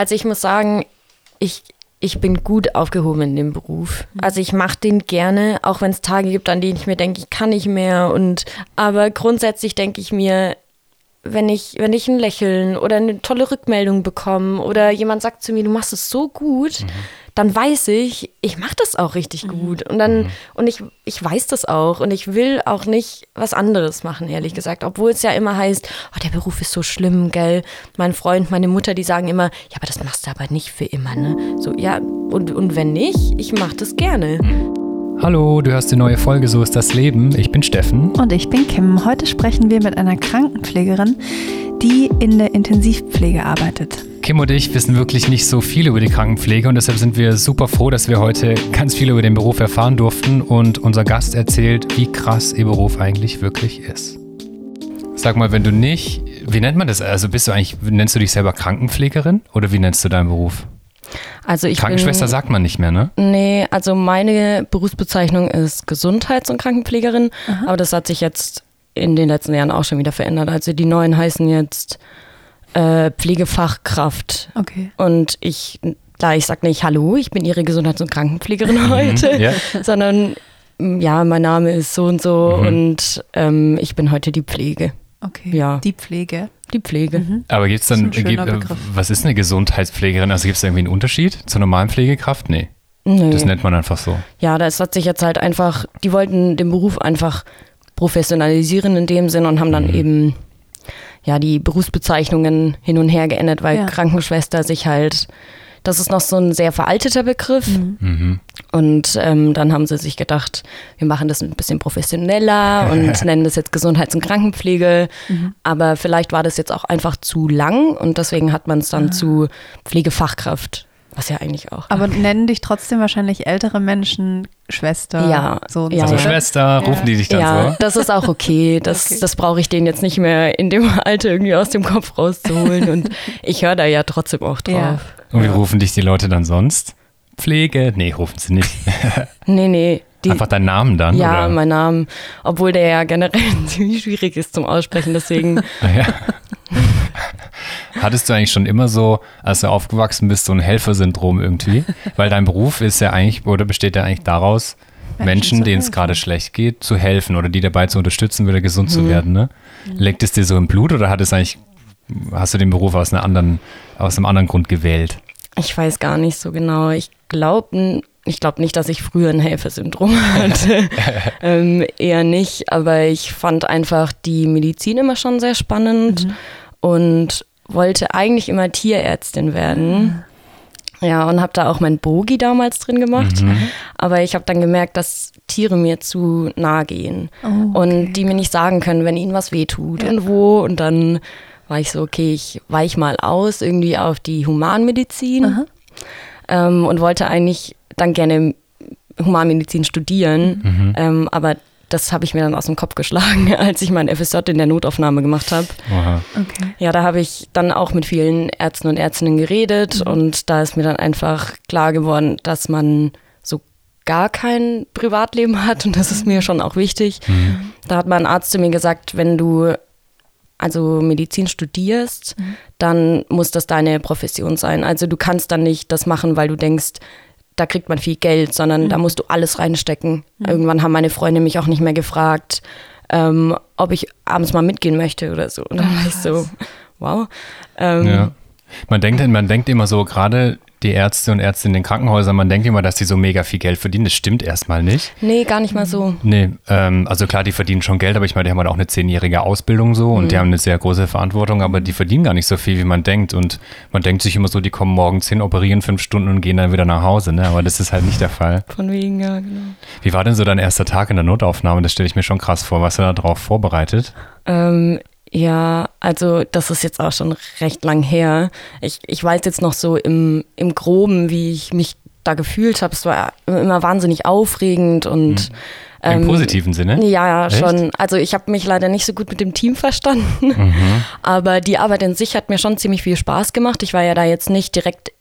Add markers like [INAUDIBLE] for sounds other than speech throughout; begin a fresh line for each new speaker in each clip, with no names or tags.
Also ich muss sagen, ich, ich bin gut aufgehoben in dem Beruf. Also ich mache den gerne, auch wenn es Tage gibt, an denen ich mir denke, ich kann nicht mehr. Und aber grundsätzlich denke ich mir, wenn ich, wenn ich ein Lächeln oder eine tolle Rückmeldung bekomme oder jemand sagt zu mir, du machst es so gut, dann weiß ich, ich mache das auch richtig gut. Und dann, und ich, ich weiß das auch. Und ich will auch nicht was anderes machen, ehrlich gesagt. Obwohl es ja immer heißt, oh, der Beruf ist so schlimm, gell? Mein Freund, meine Mutter, die sagen immer, ja, aber das machst du aber nicht für immer, ne? So, ja, und, und wenn nicht, ich mache das gerne.
Hallo, du hörst die neue Folge So ist das Leben. Ich bin Steffen.
Und ich bin Kim. Heute sprechen wir mit einer Krankenpflegerin, die in der Intensivpflege arbeitet.
Kim und ich wissen wirklich nicht so viel über die Krankenpflege und deshalb sind wir super froh, dass wir heute ganz viel über den Beruf erfahren durften und unser Gast erzählt, wie krass ihr Beruf eigentlich wirklich ist. Sag mal, wenn du nicht, wie nennt man das? Also bist du eigentlich, nennst du dich selber Krankenpflegerin oder wie nennst du deinen Beruf?
Also ich
Krankenschwester
bin,
sagt man nicht mehr, ne?
Nee, also meine Berufsbezeichnung ist Gesundheits- und Krankenpflegerin, aber das hat sich jetzt in den letzten Jahren auch schon wieder verändert. Also die neuen heißen jetzt äh, Pflegefachkraft.
Okay.
Und ich, klar, ich sage nicht Hallo, ich bin Ihre Gesundheits- und Krankenpflegerin heute,
ja.
sondern ja, mein Name ist so und so
Mhm.
und ähm, ich bin heute die Pflege.
Okay.
Ja.
Die Pflege.
Die Pflege.
Aber gibt's
Das
dann, gibt, äh,
Begriff.
was ist eine Gesundheitspflegerin? Also gibt es da irgendwie einen Unterschied zur normalen Pflegekraft? Nee,
Nö.
das nennt man einfach so.
Ja, das hat sich jetzt halt einfach, die wollten den Beruf einfach professionalisieren in dem Sinn und haben dann eben ja die Berufsbezeichnungen hin und her geändert, weil
Ja.
Krankenschwester sich halt, das ist noch so ein sehr veralteter Begriff.
Mhm.
Und ähm, dann haben sie sich gedacht, wir machen das ein bisschen professioneller [LAUGHS] und nennen das jetzt Gesundheits- und Krankenpflege. Aber vielleicht war das jetzt auch einfach zu lang und deswegen hat man es dann zu Pflegefachkraft, was ja eigentlich auch.
Aber nennen dich trotzdem wahrscheinlich ältere Menschen Schwester.
Ja.
So und
Ja,
Also
so.
ja.
Schwester, rufen die dich dann
ja,
so?
das ist auch okay. Das,
Okay.
das brauche ich denen jetzt nicht mehr in dem Alter irgendwie aus dem Kopf rauszuholen. Und ich höre da ja trotzdem auch drauf.
Ja.
Und wie rufen dich die Leute dann sonst? Pflege? Nee, rufen sie nicht. [LAUGHS]
Nee, nee. Die,
Einfach deinen Namen dann?
ja,
oder?
mein Name. Obwohl der ja generell [LAUGHS] ziemlich schwierig ist zum Aussprechen. Deswegen,
ja. [LAUGHS] [LAUGHS] Hattest du eigentlich schon immer so, als du aufgewachsen bist, so ein Helfersyndrom irgendwie? Weil dein Beruf ist ja eigentlich, oder besteht ja eigentlich daraus,
Menschen
Menschen, denen es gerade schlecht geht, zu helfen oder die dabei zu unterstützen, wieder gesund
Mhm.
zu werden, ne? Legt es dir so im Blut oder hat es eigentlich, hast du den Beruf aus, einer anderen, aus einem anderen Grund gewählt?
ich weiß gar nicht so genau. Ich glaube ich glaub nicht, dass ich früher ein Helfersyndrom [LAUGHS] hatte. [LAUGHS] ähm, eher nicht. Aber ich fand einfach die Medizin immer schon sehr spannend und wollte eigentlich immer Tierärztin werden. Ja, und habe da auch mein Bogi damals drin gemacht. Aber ich habe dann gemerkt, dass Tiere mir zu nahe gehen
Oh, okay.
und die mir nicht sagen können, wenn ihnen was wehtut und wo. Und dann war ich so, okay, ich weich mal aus irgendwie auf die Humanmedizin ähm, und wollte eigentlich dann gerne Humanmedizin studieren. Ähm, aber das habe ich mir dann aus dem Kopf geschlagen, [LAUGHS] als ich mein FSJ in der Notaufnahme gemacht habe.
Okay.
Ja, da habe ich dann auch mit vielen Ärzten und Ärztinnen geredet und da ist mir dann einfach klar geworden, dass man so gar kein Privatleben hat und das ist mir schon auch wichtig. Da hat mein Arzt zu mir gesagt, wenn du also Medizin studierst, dann muss das deine Profession sein. Also du kannst dann nicht das machen, weil du denkst, da kriegt man viel Geld, sondern da musst du alles reinstecken. Irgendwann haben meine Freunde mich auch nicht mehr gefragt, ähm, ob ich abends mal mitgehen möchte oder so. Und dann war ich so, wow. Ähm,
Ja. Man denkt, man denkt immer so, gerade die Ärzte und Ärzte in den Krankenhäusern, man denkt immer, dass die so mega viel Geld verdienen. Das stimmt erstmal nicht.
Nee, gar nicht mal so.
Nee, ähm, also klar, die verdienen schon Geld, aber ich meine, die haben halt auch eine zehnjährige Ausbildung so und die haben eine sehr große Verantwortung, aber die verdienen gar nicht so viel, wie man denkt. Und man denkt sich immer so, die kommen morgens hin, operieren fünf Stunden und gehen dann wieder nach Hause, ne? Aber das ist halt nicht der Fall.
Von wegen, ja, genau.
Wie war denn so dein erster Tag in der Notaufnahme? Das stelle ich mir schon krass vor. Was du da drauf vorbereitet?
Ähm, ja, also das ist jetzt auch schon recht lang her. Ich, ich weiß jetzt noch so im, im Groben, wie ich mich da gefühlt habe. Es war immer wahnsinnig aufregend und
Im
ähm,
positiven Sinne?
Ja, ja,
Echt?
schon. Also ich habe mich leider nicht so gut mit dem Team verstanden,
Mhm. [LAUGHS]
aber die Arbeit in sich hat mir schon ziemlich viel Spaß gemacht. Ich war ja da jetzt nicht direkt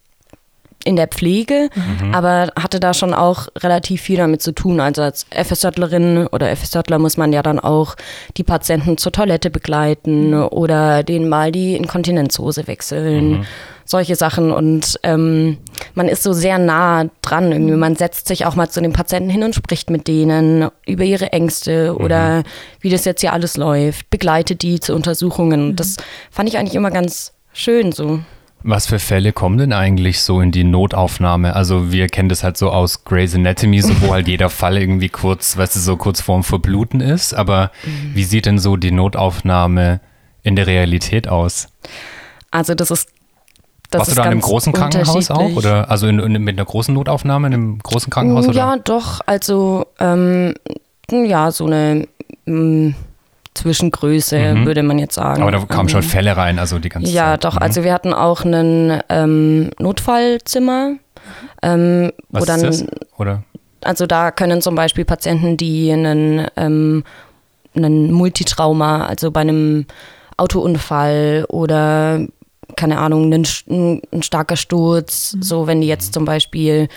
in der Pflege,
Mhm.
aber hatte da schon auch relativ viel damit zu tun. Also als FSJlerin oder FSJler muss man ja dann auch die Patienten zur Toilette begleiten oder denen mal die Inkontinenzhose wechseln. Solche Sachen und ähm, man ist so sehr nah dran irgendwie. Man setzt sich auch mal zu den Patienten hin und spricht mit denen über ihre Ängste oder wie das jetzt hier alles läuft, begleitet die zu Untersuchungen. Das fand ich eigentlich immer ganz schön so.
Was für Fälle kommen denn eigentlich so in die Notaufnahme? Also wir kennen das halt so aus Grey's Anatomy, so wo halt jeder Fall irgendwie kurz, weißt du, so kurz vorm Verbluten ist. Aber
Mhm.
wie sieht denn so die Notaufnahme in der Realität aus?
Also das ist das
Warst
ist
du da in einem großen Krankenhaus auch? Oder also in, in, mit einer großen Notaufnahme in einem großen Krankenhaus? Oder?
Ja, doch. Also ähm, ja, so eine mm, Zwischengröße
Mhm.
würde man jetzt sagen.
Aber da kamen schon
Ähm,
Fälle rein, also die ganze
Ja,
Zeit.
doch.
Mhm.
Also wir hatten auch ein ähm, Notfallzimmer, ähm, wo
Was
dann,
ist das? Oder?
also da können zum Beispiel Patienten, die einen, ähm, einen Multitrauma, also bei einem Autounfall oder keine Ahnung, ein, starker Sturz, so wenn die jetzt zum Beispiel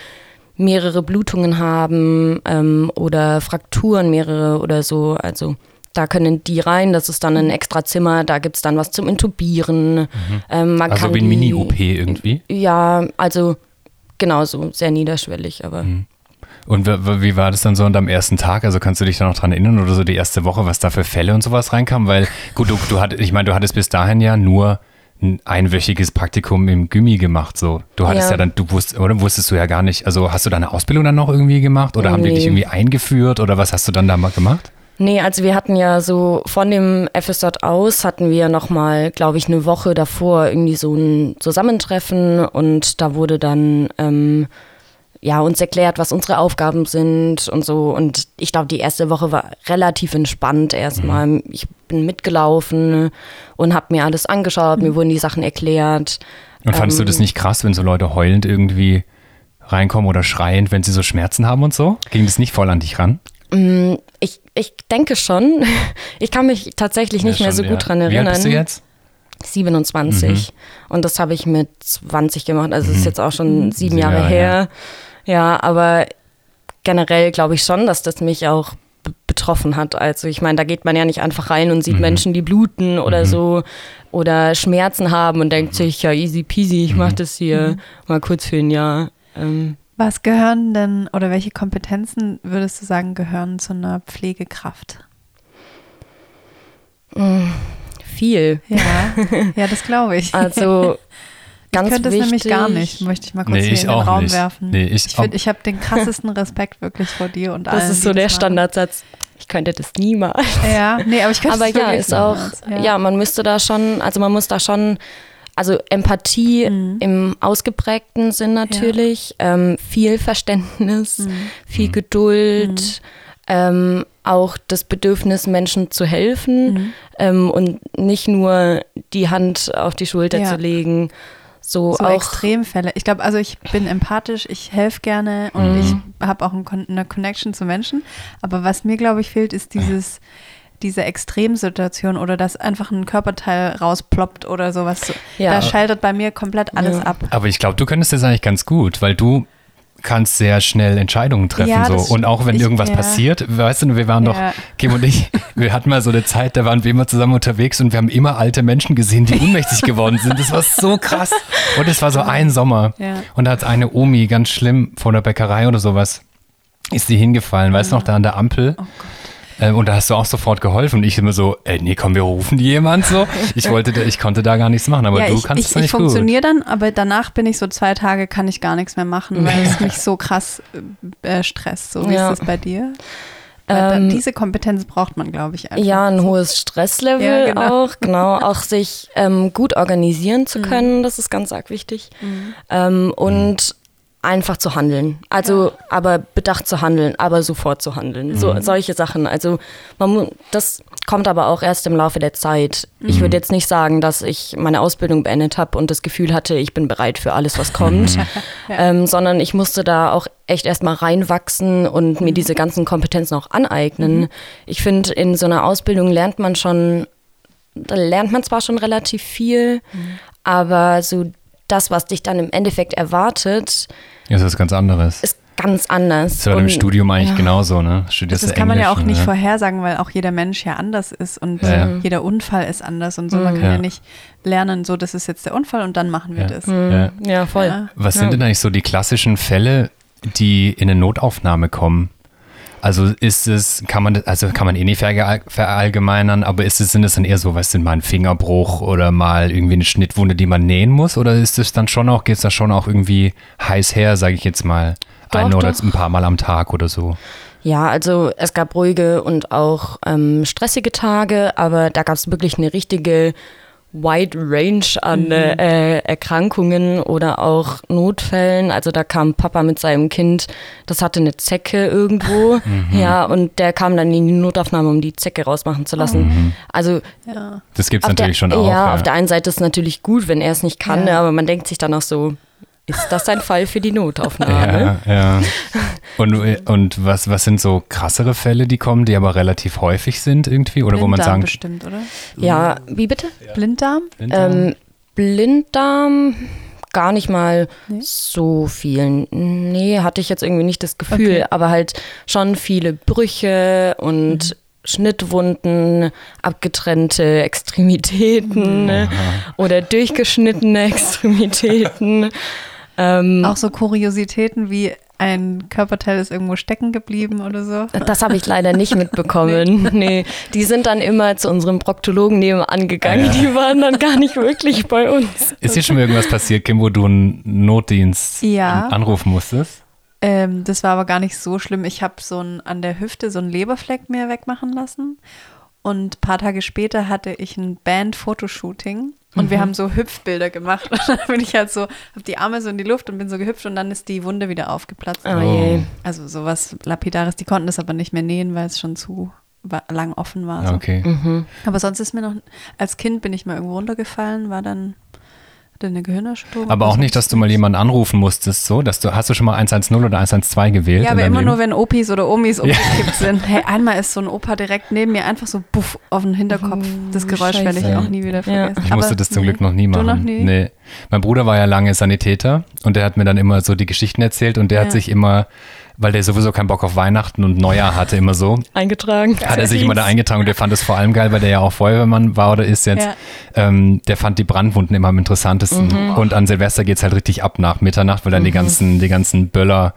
mehrere Blutungen haben ähm, oder Frakturen mehrere oder so, also da können die rein, das ist dann ein extra Zimmer, da gibt es dann was zum Intubieren. Ähm, man
Also wie ein Mini-OP irgendwie.
Ja, also genau so, sehr niederschwellig, aber
Mhm. Und wie war das dann so deinem ersten Tag? Also kannst du dich da noch dran erinnern oder so die erste Woche, was da für Fälle und sowas reinkamen? Weil, gut, du, du hattest, ich meine, du hattest bis dahin ja nur ein einwöchiges Praktikum im Gymi gemacht, so. Du hattest ja,
Ja.
dann, du wusstest, oder wusstest du ja gar nicht, also hast du deine Ausbildung dann noch irgendwie gemacht oder haben die dich
Nee.
irgendwie eingeführt oder was hast du dann da mal gemacht?
Nee, also wir hatten ja so von dem FSJ aus hatten wir nochmal, glaube ich, eine Woche davor irgendwie so ein Zusammentreffen und da wurde dann ähm, ja uns erklärt, was unsere Aufgaben sind und so. Und ich glaube, die erste Woche war relativ entspannt erstmal. Ich bin mitgelaufen und habe mir alles angeschaut, mir wurden die Sachen erklärt.
Und fandest du
Ähm.
das nicht krass, wenn so Leute heulend irgendwie reinkommen oder schreiend, wenn sie so Schmerzen haben und so? Ging das nicht voll an dich ran?
Mm, Ich, ich denke schon. [LAUGHS] Ich kann mich tatsächlich nicht
Ja,
mehr so
schon,
gut
ja.
dran
Wie
erinnern.
alt bist du jetzt?
27. Und das habe ich mit 20 gemacht. Also es ist jetzt auch schon sieben Jahre
Jahre
her. Ja, aber generell glaube ich schon, dass das mich auch betroffen hat. Also ich meine, da geht man ja nicht einfach rein und sieht Menschen, die bluten oder so oder Schmerzen haben und denkt sich, ja, easy peasy, ich mache das hier mal kurz für ein Jahr. Ähm,
Was gehören denn oder welche Kompetenzen würdest du sagen gehören zu einer Pflegekraft?
viel.
Ja, [LAUGHS] ja, das glaube ich.
Also ganz
ich könnte es
wichtig.
nämlich gar nicht, möchte ich mal kurz
Nee,
hier
ich
in den
auch
Raum
nicht.
werfen.
Nee, ich
ich ich habe den krassesten Respekt wirklich vor dir und allen.
Das ist so der
das machen.
Standardsatz. Ich könnte das niemals.
Ja, nee, aber ich könnte
Aber
es
ja, ist auch,
niemals.
ja. man müsste da schon, also man muss da schon, also Empathie
Mhm.
im ausgeprägten Sinn natürlich, ähm, viel Verständnis,
Mhm.
viel Geduld, ähm, auch das Bedürfnis, Menschen zu helfen
Mhm.
ähm, und nicht nur die Hand auf die Schulter
Ja.
zu legen. So,
so
auch
Extremfälle. Ich glaube, also ich bin empathisch, ich helfe gerne und
Mhm.
ich habe auch ein eine Connection zu Menschen. Aber was mir, glaube ich, fehlt, ist dieses, diese Extremsituation oder dass einfach ein Körperteil rausploppt oder sowas.
Ja.
Da schaltet bei mir komplett alles
Ja.
ab.
Aber ich glaube, du könntest das eigentlich ganz gut, weil du kannst sehr schnell Entscheidungen treffen.
Ja,
so. Und auch wenn
ich-
irgendwas
ja.
passiert, weißt du, wir waren doch,
Ja.
Kim und ich, [LAUGHS] wir hatten mal so eine Zeit, da waren wir immer zusammen unterwegs und wir haben immer alte Menschen gesehen, die ohnmächtig geworden sind. Das war so krass. Und es war so ein Sommer.
Ja.
Und da hat eine Omi ganz schlimm vor der Bäckerei oder sowas, ist sie hingefallen, weißt du noch, da an der Ampel.
Oh Gott.
Ähm, und da hast du auch sofort geholfen und ich immer so, ey, nee, komm, wir rufen die jemand so. Ich wollte, da- ich konnte da gar nichts machen, aber
ja,
du
ich,
kannst
ich,
es
ich
nicht gut.
funktioniere dann, aber danach bin ich so zwei Tage, kann ich gar nichts mehr machen, weil es mich so krass äh, stresst. So wie
Ja.
ist das bei dir?
Ähm,
diese Kompetenz braucht man, glaube ich, einfach.
Ja, ein hohes Stresslevel
Ja, genau.
auch, genau. [LAUGHS] Auch sich ähm, gut organisieren
Mhm.
zu können, das ist ganz arg wichtig. Ähm, und einfach zu handeln. Also, aber bedacht zu handeln, aber sofort zu handeln. So, solche Sachen. Also, man mu- das kommt aber auch erst im Laufe der Zeit. Ich würde jetzt nicht sagen, dass ich meine Ausbildung beendet habe und das Gefühl hatte, ich bin bereit für alles, was kommt, [LAUGHS] ähm, sondern ich musste da auch echt erstmal reinwachsen und mir diese ganzen Kompetenzen auch aneignen. Ich finde, in so einer Ausbildung lernt man schon, da lernt man zwar schon relativ viel, aber so das, was dich dann im Endeffekt erwartet,
Das ist was ganz anderes.
ist ganz anders.
Das war im
Und-
Studium eigentlich
ja.
genauso, ne? Studierst
Das kann man ja
Englisch
auch nicht
ja.
vorhersagen, weil auch jeder Mensch ja anders ist und
Ja, ja.
jeder Unfall ist anders und so. Man kann
Ja.
ja nicht lernen, so das ist jetzt der Unfall und dann machen wir
Ja.
das.
Ja.
Ja, voll.
Ja.
Was
Ja.
sind denn eigentlich so die klassischen Fälle, die in eine Notaufnahme kommen? Also ist es, kann man, also kann man eh nicht verall- verallgemeinern, aber ist es, sind es dann eher so, was sind mal ein Fingerbruch oder mal irgendwie eine Schnittwunde, die man nähen muss? Oder ist es dann schon auch, geht es da schon auch irgendwie heiß her, sage ich jetzt mal,
Doch,
ein oder
doch.
ein paar Mal am Tag oder so?
Ja, also es gab ruhige und auch ähm, stressige Tage, aber da gab es wirklich eine richtige wide range an äh, Erkrankungen oder auch Notfällen. Also da kam Papa mit seinem Kind, das hatte eine Zecke irgendwo, ja, und der kam dann in die Notaufnahme, um die Zecke rausmachen zu lassen. Also
Ja.
Das gibt es
auf der,
natürlich schon auch.
ja, auf der einen Seite ist es natürlich gut, wenn er es nicht kann,
Ja.
aber man denkt sich dann auch so, ist das ein Fall für die Notaufnahme?
Ja, ja. [LAUGHS] Und, und was, was sind so krassere Fälle, die kommen, die aber relativ häufig sind irgendwie? Oder wo man
Blinddarm
sagen,
bestimmt, oder?
Ja, wie bitte?
Blinddarm?
Ähm, Blinddarm gar nicht mal so viel. Nee, hatte ich jetzt irgendwie nicht das Gefühl,
Okay.
aber halt schon viele Brüche und Schnittwunden, abgetrennte [LAUGHS] Extremitäten ne? oder durchgeschnittene [LAUGHS] Extremitäten. Ähm,
Auch so Kuriositäten wie ein Körperteil ist irgendwo stecken geblieben oder so.
Das habe ich leider nicht mitbekommen. [LAUGHS] nee. die sind dann immer zu unserem Proktologen nebenan gegangen. Die waren dann gar nicht wirklich bei uns.
ist hier schon mal irgendwas passiert, Kim, wo du einen Notdienst
Ja.
an- anrufen musstest?
Ähm, das war aber gar nicht so schlimm. Ich habe so ein, an der Hüfte so einen Leberfleck mir wegmachen lassen. Und ein paar Tage später hatte ich ein Band-Fotoshooting. Und wir haben so Hüpfbilder gemacht. [LAUGHS] Und dann bin ich halt so, habe die Arme so in die Luft und bin so gehüpft und dann ist die Wunde wieder aufgeplatzt.
Oh je.
Also sowas Lapidares. Die konnten das aber nicht mehr nähen, weil es schon zu wa- lang offen war.
Ah,
So.
okay.
Mhm.
Aber sonst ist mir noch, als Kind bin ich mal irgendwo runtergefallen, war dann, hatte eine Gehirnerschütterung.
Aber auch nicht, dass du mal jemanden anrufen musstest, so, dass du, hast du schon mal 110 oder 112 gewählt?
Ja, aber immer
Leben?
nur, wenn Opis oder Omis umgekippt sind. [LAUGHS] Hey, einmal ist so ein Opa direkt neben mir einfach so buff auf den Hinterkopf. Das Geräusch werde ich auch nie wieder
Ja.
vergessen.
Ich
Aber
musste das zum
nee.
Glück noch nie machen.
Du noch nie?
Nee. Mein Bruder war ja lange Sanitäter und der hat mir dann immer so die Geschichten erzählt und der hat
Ja.
sich immer, weil der sowieso keinen Bock auf Weihnachten und Neujahr hatte, immer so,
Eingetragen.
hat er sich immer da eingetragen und der fand es vor allem geil, weil der ja auch Feuerwehrmann war oder ist jetzt.
Ja.
Ähm, der fand die Brandwunden immer am interessantesten.
Mhm.
Und an Silvester geht's halt richtig ab nach Mitternacht, weil dann die ganzen, die ganzen Böller,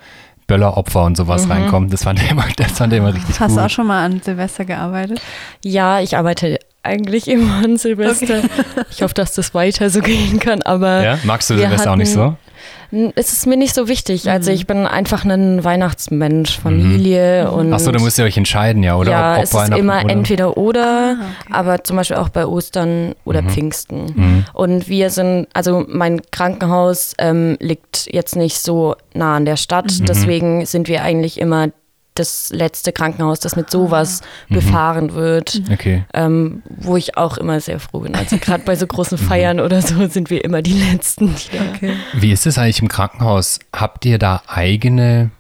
Bölleropfer und sowas reinkommen. Das fand er immer, das fand er immer richtig
Mhm. Hast
gut.
du auch schon mal an Silvester gearbeitet?
Ja, ich arbeite eigentlich immer an Silvester. Ich hoffe, dass das weiter so gehen kann, aber
ja? Magst du Silvester auch nicht so?
N- es ist mir nicht so wichtig. Also
Mhm.
ich bin einfach ein Weihnachtsmensch, Familie und
Achso, da müsst ihr euch entscheiden, ja, oder?
ja,
ob, ob
es ist immer
oder?
entweder oder,
Ah, okay.
aber zum Beispiel auch bei Ostern oder
Mhm.
Pfingsten. Und wir sind, also mein Krankenhaus ähm, liegt jetzt nicht so nah an der Stadt,
Mhm.
deswegen sind wir eigentlich immer das letzte Krankenhaus, das mit sowas
Mhm.
befahren wird.
Okay.
Ähm, wo ich auch immer sehr froh bin. Also gerade bei so
Mhm.
großen Feiern oder so sind wir immer die Letzten. Die da
Okay.
Wie ist es eigentlich im Krankenhaus? Habt ihr da eigene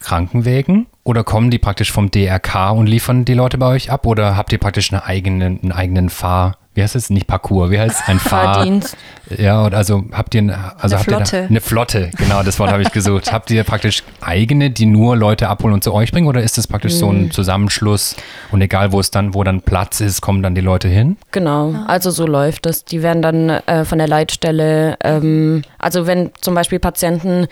Krankenwägen oder kommen die praktisch vom DRK und liefern die Leute bei euch ab oder habt ihr praktisch eine eigene, einen eigenen Fahr, wie heißt es? Nicht Parcours, wie heißt es? Ein [LAUGHS] Fahr,
Fahrdienst.
ja, und also habt ihr eine, also
Eine
habt Ihr
Flotte.
da, eine Flotte, genau, das Wort habe ich gesucht. [LAUGHS] habt ihr praktisch eigene, die nur Leute abholen und zu euch bringen oder ist das praktisch so
Hm.
ein Zusammenschluss und egal wo es dann, wo dann Platz ist, kommen dann die Leute hin?
Genau, also so läuft das. Die werden dann äh, von der Leitstelle, ähm, also wenn zum Beispiel Patienten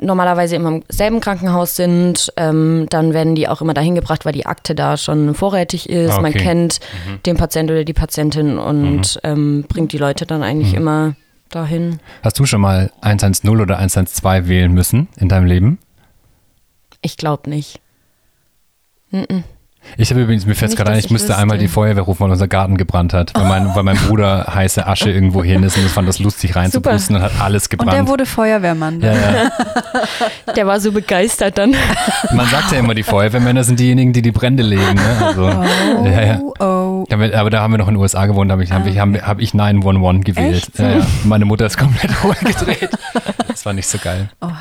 normalerweise immer im selben Krankenhaus sind, ähm, dann werden die auch immer dahin gebracht, weil die Akte da schon vorrätig ist.
Ah,
Man
okay.
kennt den Patient oder die Patientin und ähm, bringt die Leute dann eigentlich immer dahin.
Hast du schon mal 110 oder 112 wählen müssen in deinem Leben?
Ich glaube nicht. Mhm.
Ich habe übrigens, mir fällt gerade ein, ich
ich
müsste einmal die
wüsste.
Feuerwehr rufen, weil unser Garten gebrannt hat, weil mein, weil mein [LAUGHS] Bruder heiße Asche irgendwo hin ist und ich fand das lustig reinzupusten und hat alles
Und der
gebrannt.
wurde Feuerwehrmann.
ja, ja. [LAUGHS]
Der war so begeistert dann. [LAUGHS]
Man sagt ja immer, die Feuerwehrmänner sind diejenigen, die die Brände legen. Ne? Also,
Oh,
ja, ja.
oh.
Aber da haben wir noch in den USA gewohnt, da habe ich, hab ich, hab, hab ich 911 gewählt. Ja, ja. Meine Mutter ist komplett hohlgedreht. Das war nicht so geil.
Oha.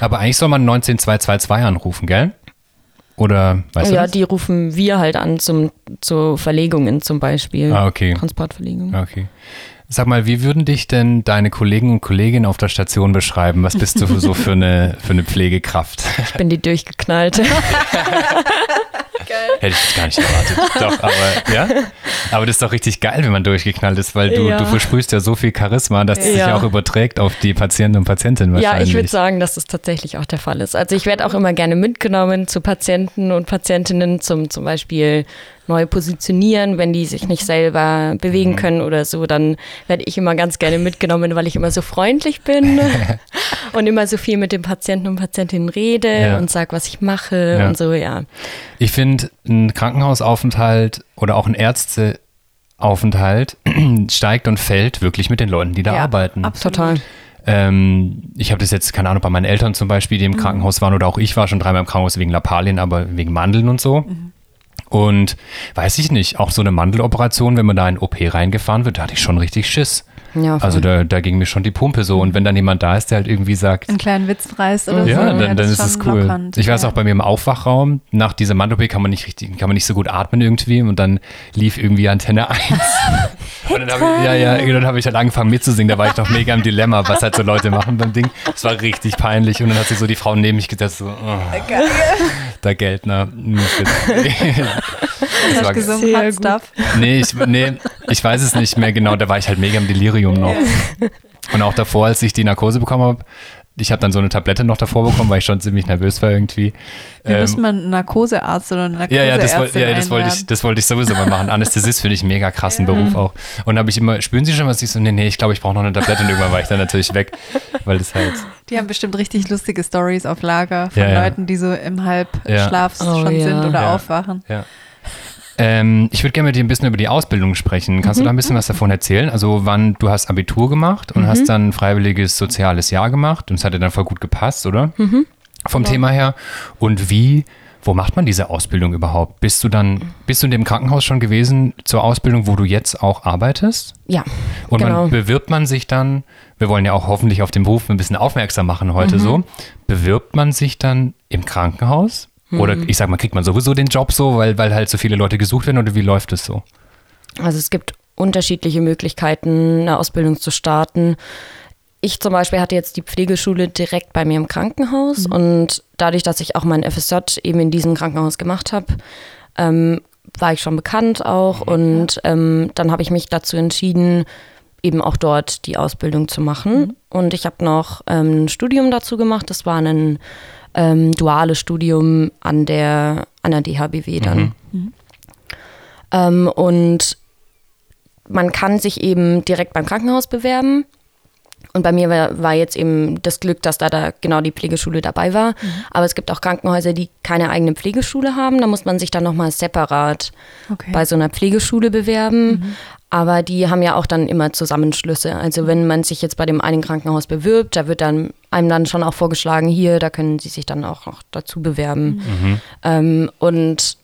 Aber eigentlich soll man 19222 anrufen, gell? Oder weißt du
ja, die rufen wir halt an zum, zu Verlegungen zum Beispiel.
Ah, okay.
Transportverlegung.
Okay. Sag mal, wie würden dich denn deine Kollegen und Kolleginnen auf der Station beschreiben? Was bist du so für eine, für eine Pflegekraft?
Ich bin die durchgeknallte. [LAUGHS]
Hätte ich gar nicht erwartet. [LAUGHS] doch, aber ja. Aber das ist doch richtig geil, wenn man durchgeknallt ist, weil du,
Ja.
du versprühst ja so viel Charisma, dass es sich
Ja.
auch überträgt auf die Patienten und Patientinnen
Ja,
wahrscheinlich.
ich würde sagen, dass das tatsächlich auch der Fall ist. Also ich werde auch immer gerne mitgenommen zu Patienten und Patientinnen zum zum Beispiel neu positionieren, wenn die sich nicht selber
Mhm.
bewegen können oder so, dann werde ich immer ganz gerne mitgenommen, weil ich immer so freundlich bin [LAUGHS] und immer so viel mit den Patienten und Patientinnen rede
Ja.
und sage, was ich mache
Ja.
und so, ja.
Ich finde, ein Krankenhausaufenthalt oder auch ein Ärzteaufenthalt [CLEARS THROAT] steigt und fällt wirklich mit den Leuten, die da
Ja,
arbeiten.
absolut.
Total.
Ähm, ich habe das jetzt, keine Ahnung, bei meinen Eltern zum Beispiel, die im Krankenhaus waren oder auch ich war schon dreimal im Krankenhaus wegen Lappalien, aber wegen Mandeln und so. Und weiß ich nicht, auch so eine Mandeloperation, wenn man da in OP reingefahren wird, da hatte ich schon richtig Schiss.
Ja.
Also da, da ging mir schon die Pumpe so. Und wenn dann jemand da ist, der halt irgendwie sagt,
einen kleinen Witz reißt oder
ja,
so.
dann, dann
das
ist es cool.
lockernd.
Ich weiß
Ja.
auch bei mir im Aufwachraum, nach dieser Mand-OP kann man nicht richtig, kann man nicht so gut atmen irgendwie und dann lief irgendwie Antenne 1. [LAUGHS] [LAUGHS] und dann habe ich, ja, ja, und dann habe ich halt angefangen mitzusingen, da war ich noch [LAUGHS] mega im Dilemma, was halt so Leute machen beim Ding. Es war richtig peinlich und dann hat sich so die Frau neben mich gesetzt, so, oh, der Geldner. [LAUGHS] [LAUGHS]
Hast
war-
gesungen?
Gut.
Stuff.
Nee ich, nee, ich weiß es nicht mehr genau, da war ich halt mega im Delirium noch. [LAUGHS] Und auch davor, als ich die Narkose bekommen habe, ich habe dann so eine Tablette noch davor bekommen, weil ich schon ziemlich nervös war irgendwie.
Wir
Ähm,
müssen mal einen Narkosearzt oder eine
ja, ja, das, woll-
Narkoseärztin
ja das, wollte ich, das wollte ich sowieso mal machen. Anästhesist finde ich einen mega krassen Beruf auch. Und habe ich immer, spüren Sie schon was? Ich so, nee, nee, ich glaube, ich brauche noch eine Tablette und irgendwann war ich dann natürlich weg, weil das halt,
Die haben bestimmt richtig lustige Stories auf Lager von
Ja, ja.
Leuten, die so im Halbschlaf
Ja.
Oh,
schon
ja.
sind oder
Ja.
aufwachen.
ja. Ähm, ich würde gerne mit dir ein bisschen über die Ausbildung sprechen. Kannst du da ein bisschen was davon erzählen? Also wann du hast Abitur gemacht und hast dann ein freiwilliges soziales Jahr gemacht und es hat dir dann voll gut gepasst, oder? Vom Thema her. Und wie, wo macht man diese Ausbildung überhaupt? Bist du dann, bist du in dem Krankenhaus schon gewesen zur Ausbildung, wo du jetzt auch arbeitest?
ja,
Und
genau.
man bewirbt man sich dann, wir wollen ja auch hoffentlich auf den Beruf ein bisschen aufmerksam machen
Mhm.
heute so, bewirbt man sich dann im Krankenhaus? Oder
Mhm.
ich sag mal, kriegt man sowieso den Job so, weil, weil halt so viele Leute gesucht werden oder wie läuft es so?
Also es gibt unterschiedliche Möglichkeiten, eine Ausbildung zu starten. Ich zum Beispiel hatte jetzt die Pflegeschule direkt bei mir im Krankenhaus und dadurch, dass ich auch mein FSJ eben in diesem Krankenhaus gemacht habe, ähm, war ich schon bekannt auch und ähm, dann habe ich mich dazu entschieden, eben auch dort die Ausbildung zu machen. Und ich habe noch ähm, ein Studium dazu gemacht. Das war ein ähm, duales Studium an der, an der DHBW dann. Ähm, und man kann sich eben direkt beim Krankenhaus bewerben. Und bei mir war, war jetzt eben das Glück, dass da, da genau die Pflegeschule dabei war. Aber es gibt auch Krankenhäuser, die keine eigene Pflegeschule haben. Da muss man sich dann nochmal separat
Okay.
bei so einer Pflegeschule bewerben. Aber die haben ja auch dann immer Zusammenschlüsse. Also wenn man sich jetzt bei dem einen Krankenhaus bewirbt, da wird dann einem dann schon auch vorgeschlagen, hier, da können sie sich dann auch noch dazu bewerben. Ähm, und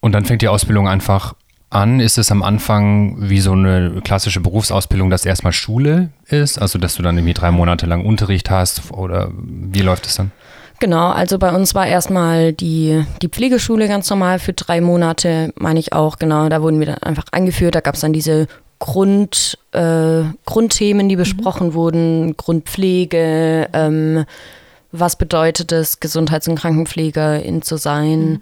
Und dann fängt die Ausbildung einfach an. Ist es am Anfang wie so eine klassische Berufsausbildung, dass erstmal Schule ist? Also, dass du dann irgendwie drei Monate lang Unterricht hast? Oder wie läuft es dann?
Genau, also bei uns war erstmal die, die Pflegeschule ganz normal für drei Monate, meine ich auch, genau. Da wurden wir dann einfach eingeführt. Da gab es dann diese Grund, äh, Grundthemen, die besprochen wurden, Grundpflege, ähm, was bedeutet es, Gesundheits- und Krankenpflegerin zu sein.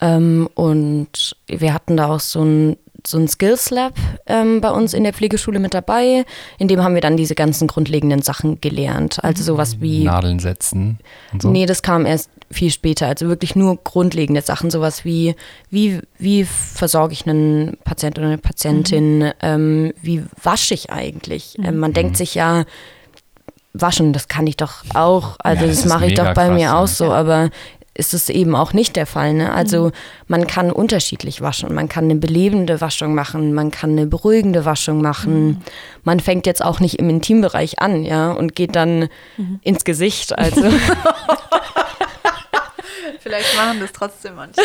Ähm, und wir hatten da auch so ein, so ein Skills Lab ähm, bei uns in der Pflegeschule mit dabei. In dem haben wir dann diese ganzen grundlegenden Sachen gelernt. Also sowas wie
Nadeln setzen und so?
Nee, das kam erst viel später. Also wirklich nur grundlegende Sachen, sowas wie, wie, wie versorge ich einen Patient oder eine Patientin, ähm, wie wasche ich eigentlich? Ähm, man denkt sich ja, waschen, das kann ich doch auch, also
Ja, das
das, mache ich doch bei
krass,
mir auch so, aber ist es eben auch nicht der Fall. Ne? Also man kann unterschiedlich waschen. Man kann eine belebende Waschung machen, man kann eine beruhigende Waschung machen. Man fängt jetzt auch nicht im Intimbereich an, ja, und geht dann ins Gesicht. Also [LAUGHS]
Vielleicht machen das trotzdem manche.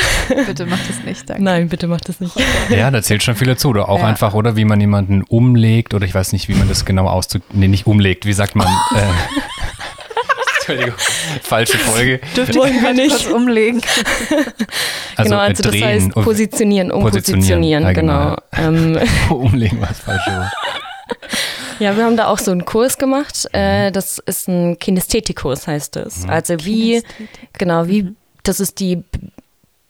Bitte mach das nicht, danke.
Nein, bitte mach das nicht. [LAUGHS]
Ja, da zählt schon viel dazu. Oder auch
Ja.
einfach, oder wie man jemanden umlegt, oder ich weiß nicht, wie man das genau ausdrückt. Nee, nicht umlegt, wie sagt man? [LAUGHS] äh, Entschuldigung, falsche Folge.
Dürfte
Wollen
ich
wir nicht.
kurz umlegen? [LAUGHS]
genau,
äh,
also das
drehen
heißt
und-
positionieren, umpositionieren,
Positionieren, ja,
genau. [LAUGHS] Ähm,
Umlegen war das falsche Wort. [LAUGHS]
ja, wir haben da auch so einen Kurs gemacht. Äh, das ist ein Kinästhetikkurs, heißt es. Also wie, genau, wie, das ist die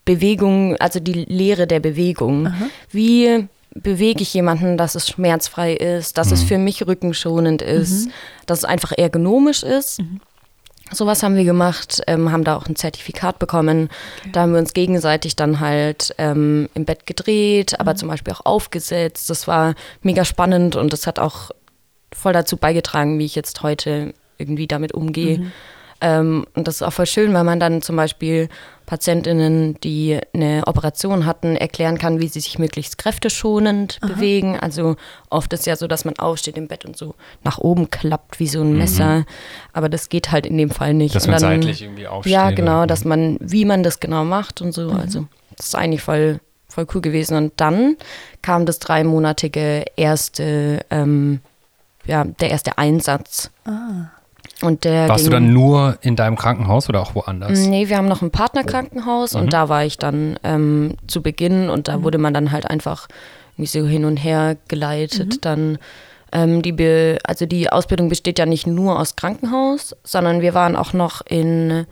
Bewegung, also die Lehre der Bewegung. Wie bewege ich jemanden, dass es schmerzfrei ist, dass es für mich rückenschonend ist, dass es einfach ergonomisch ist. Sowas haben wir gemacht, ähm, haben da auch ein Zertifikat bekommen. Da haben wir uns gegenseitig dann halt ähm, im Bett gedreht, aber zum Beispiel auch aufgesetzt. Das war mega spannend und das hat auch voll dazu beigetragen, wie ich jetzt heute irgendwie damit umgehe. Ähm, und das ist auch voll schön, weil man dann zum Beispiel PatientInnen, die eine Operation hatten, erklären kann, wie sie sich möglichst kräfteschonend bewegen. Also oft ist ja so, dass man aufsteht im Bett und so nach oben klappt wie so ein Messer. Aber das geht halt in dem Fall nicht.
Dass
Und
man
dann-
seitlich irgendwie aufsteht.
ja, genau, dass man, wie man das genau macht und so. Also, das ist eigentlich voll, voll cool gewesen. Und dann kam das dreimonatige erste, ähm, ja, der erste Einsatz. Und der
Warst du
ging-
dann nur in deinem Krankenhaus oder auch woanders?
Nee, wir haben noch ein Partnerkrankenhaus und da war ich dann ähm, zu Beginn und da wurde man dann halt einfach irgendwie so hin und her geleitet. Dann ähm, die, Be also die Ausbildung besteht ja nicht nur aus Krankenhaus, sondern wir waren auch noch in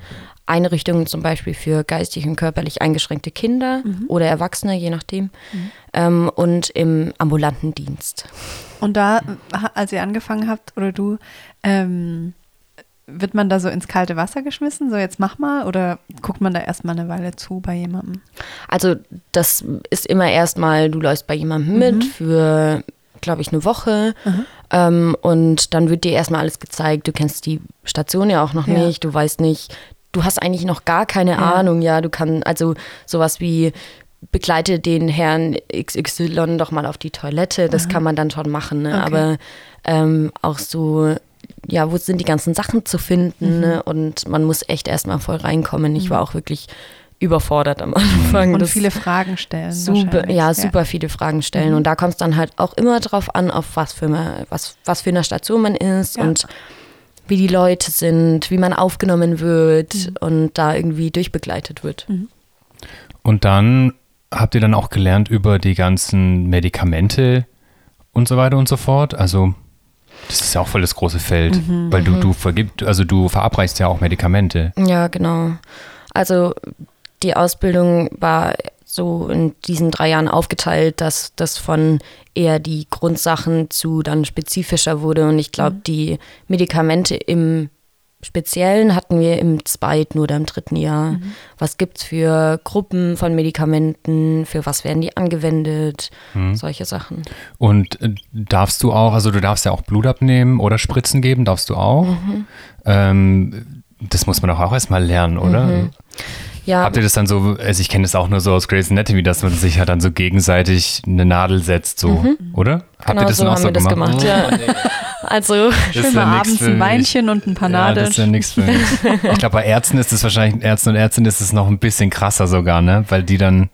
Einrichtungen zum Beispiel für geistig und körperlich eingeschränkte Kinder oder Erwachsene, je nachdem, ähm, und im ambulanten Dienst.
Und da, ha- als ihr angefangen habt, oder du, ähm, wird man da so ins kalte Wasser geschmissen? So, jetzt mach mal? Oder guckt man da erstmal eine Weile zu bei jemandem?
Also das ist immer erstmal, du läufst bei jemandem mit für, glaube ich, eine Woche ähm, und dann wird dir erstmal alles gezeigt. Du kennst die Station ja auch noch
Ja.
nicht, du weißt nicht, du hast eigentlich noch gar keine
Ja.
Ahnung, ja, du kannst, also sowas wie begleite den Herrn XY doch mal auf die Toilette, das kann man dann schon machen, ne?
Okay.
aber ähm, auch so, ja, wo sind die ganzen Sachen zu finden ne? und man muss echt erstmal voll reinkommen. Ich war auch wirklich überfordert am Anfang.
Und
Das-
viele Fragen stellen.
super, ja, super viele Fragen stellen. Und da kommt es dann halt auch immer drauf an, auf was für, eine, was, was für eine Station man ist
Ja.
und wie die Leute sind, wie man aufgenommen wird
Mhm.
und da irgendwie durchbegleitet wird.
Und dann habt ihr dann auch gelernt über die ganzen Medikamente und so weiter und so fort. Also das ist ja auch voll das große Feld,
Mhm.
weil du, du vergibst, also du verabreichst ja auch Medikamente.
Ja, genau. Also die Ausbildung war so in diesen drei Jahren aufgeteilt, dass das von eher die Grundsachen zu dann spezifischer wurde. Und ich glaube, die Medikamente im Speziellen hatten wir im zweiten oder im dritten Jahr. Was gibt es für Gruppen von Medikamenten? Für was werden die angewendet? Solche Sachen.
Und äh, darfst du auch, also du darfst ja auch Blut abnehmen oder Spritzen geben, darfst du auch.
Mhm.
Ähm, das muss man doch auch erstmal lernen, oder?
Mhm. Ja,
Habt ihr das dann so, also ich kenne das auch nur so aus Grey's Anatomy, dass man sich halt dann so gegenseitig eine Nadel setzt, so, oder? Habt
genau
ihr das
so
dann auch
haben
so
wir das gemacht. Ja. Also
Das
Schön mal
ja
abends ein. Weinchen und ein
Ja,
Panade.
das ist ja nichts für mich. Ich glaube, bei Ärzten ist es wahrscheinlich, Ärzten und Ärztinnen ist es noch ein bisschen krasser sogar, ne? Weil die dann,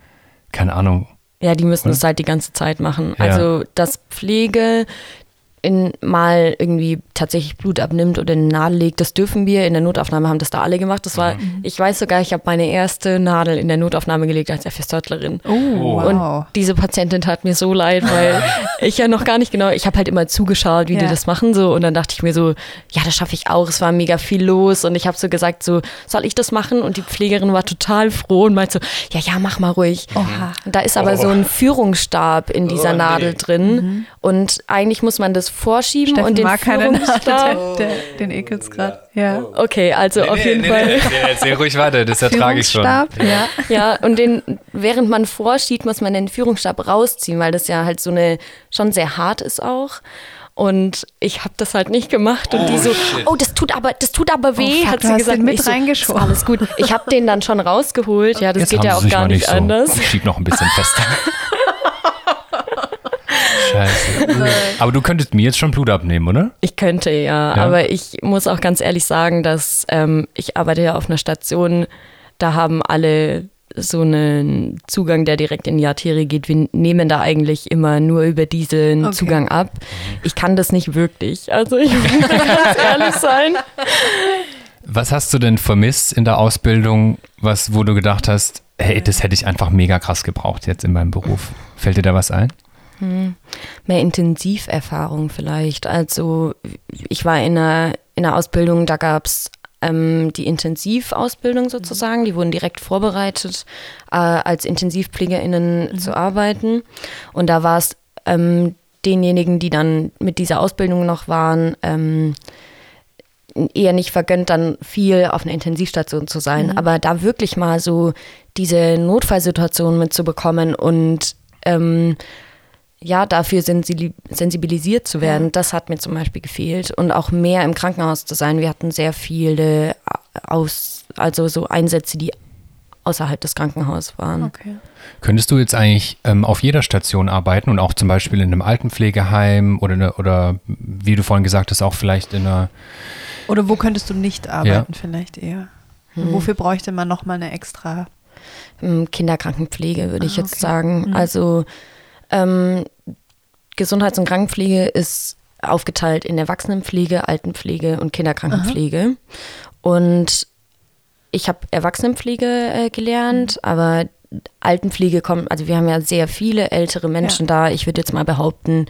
keine Ahnung,
Ja, die müssen es halt die ganze Zeit machen.
Ja.
Also, dass Pflege in mal irgendwie tatsächlich Blut abnimmt oder eine Nadel legt, das dürfen wir. In der Notaufnahme haben das da alle gemacht. Das war, ich weiß sogar, ich habe meine erste Nadel in der Notaufnahme gelegt als FSJlerin.
Oh, wow.
Und diese Patientin tat mir so leid, weil [LAUGHS] ich ja noch gar nicht genau, ich habe halt immer zugeschaut, wie die
Ja.
das machen so und dann dachte ich mir so, ja, das schaffe ich auch. Es war mega viel los und ich habe so gesagt so, soll ich das machen? Und die Pflegerin war total froh und meinte so, ja, ja, mach mal ruhig.
Oha.
Da ist aber so ein Führungsstab in dieser
Oh, nee.
Nadel drin und eigentlich muss man das vorschieben
Steffen
und den
mag
Führungsstab.
der, der, den ekels gerade. Ja.
Okay, also auf jeden Fall.
erzähl ruhig weiter, das ertrage ich schon.
Führungsstab, ja.
Ja, und den, während man vorschiebt, muss man den Führungsstab rausziehen, weil das ja halt so eine, schon sehr hart ist auch. Und ich habe das halt nicht gemacht und die so, oh, das tut aber, das tut aber weh,
fuck,
hat sie gesagt.
den mit
Ich so,
reingeschoben.
ist alles gut. Ich habe den dann schon rausgeholt. Ja, das
Jetzt
geht
haben
ja
sie
auch
sich
gar
mal
nicht
so.
anders.
Ich schieb noch ein bisschen fester. [LAUGHS] Scheiße. [LAUGHS] Aber du könntest mir jetzt schon Blut abnehmen, oder?
Ich könnte ja,
Ja.
aber ich muss auch ganz ehrlich sagen, dass ähm, ich arbeite ja auf einer Station, da haben alle so einen Zugang, der direkt in die Arterie geht. Wir nehmen da eigentlich immer nur über diesen
Okay.
Zugang ab. Ich kann das nicht wirklich. Also ich muss ganz [LAUGHS] ehrlich sein.
Was hast du denn vermisst in der Ausbildung, was, wo du gedacht hast, hey, das hätte ich einfach mega krass gebraucht jetzt in meinem Beruf? Fällt dir da was ein?
Hm. Mehr Intensiverfahrung vielleicht. Also ich war in einer, in einer Ausbildung, da gab es ähm, die Intensivausbildung sozusagen. Die wurden direkt vorbereitet, äh, als IntensivpflegerInnen mhm. zu arbeiten. Und da war es ähm, denjenigen, die dann mit dieser Ausbildung noch waren, ähm, eher nicht vergönnt, dann viel auf einer Intensivstation zu sein. Mhm. Aber da wirklich mal so diese Notfallsituation mitzubekommen und ähm, ja, dafür sensibilisiert zu werden, ja. das hat mir zum Beispiel gefehlt. Und auch mehr im Krankenhaus zu sein. Wir hatten sehr viele äh, aus, also so Einsätze, die außerhalb des Krankenhauses waren. Okay.
Könntest du jetzt eigentlich ähm, auf jeder Station arbeiten und auch zum Beispiel in einem Altenpflegeheim oder, eine, oder wie du vorhin gesagt hast, auch vielleicht in einer.
Oder wo könntest du nicht arbeiten, ja. vielleicht eher? Hm. Wofür bräuchte man nochmal eine extra?
Hm, Kinderkrankenpflege, würde ah, ich jetzt okay. sagen. Hm. Also ähm, Gesundheits- und Krankenpflege ist aufgeteilt in Erwachsenenpflege, Altenpflege und Kinderkrankenpflege. Aha. Und ich habe Erwachsenenpflege äh, gelernt, mhm. aber Altenpflege kommt, also wir haben ja sehr viele ältere Menschen ja. da. Ich würde jetzt mal behaupten,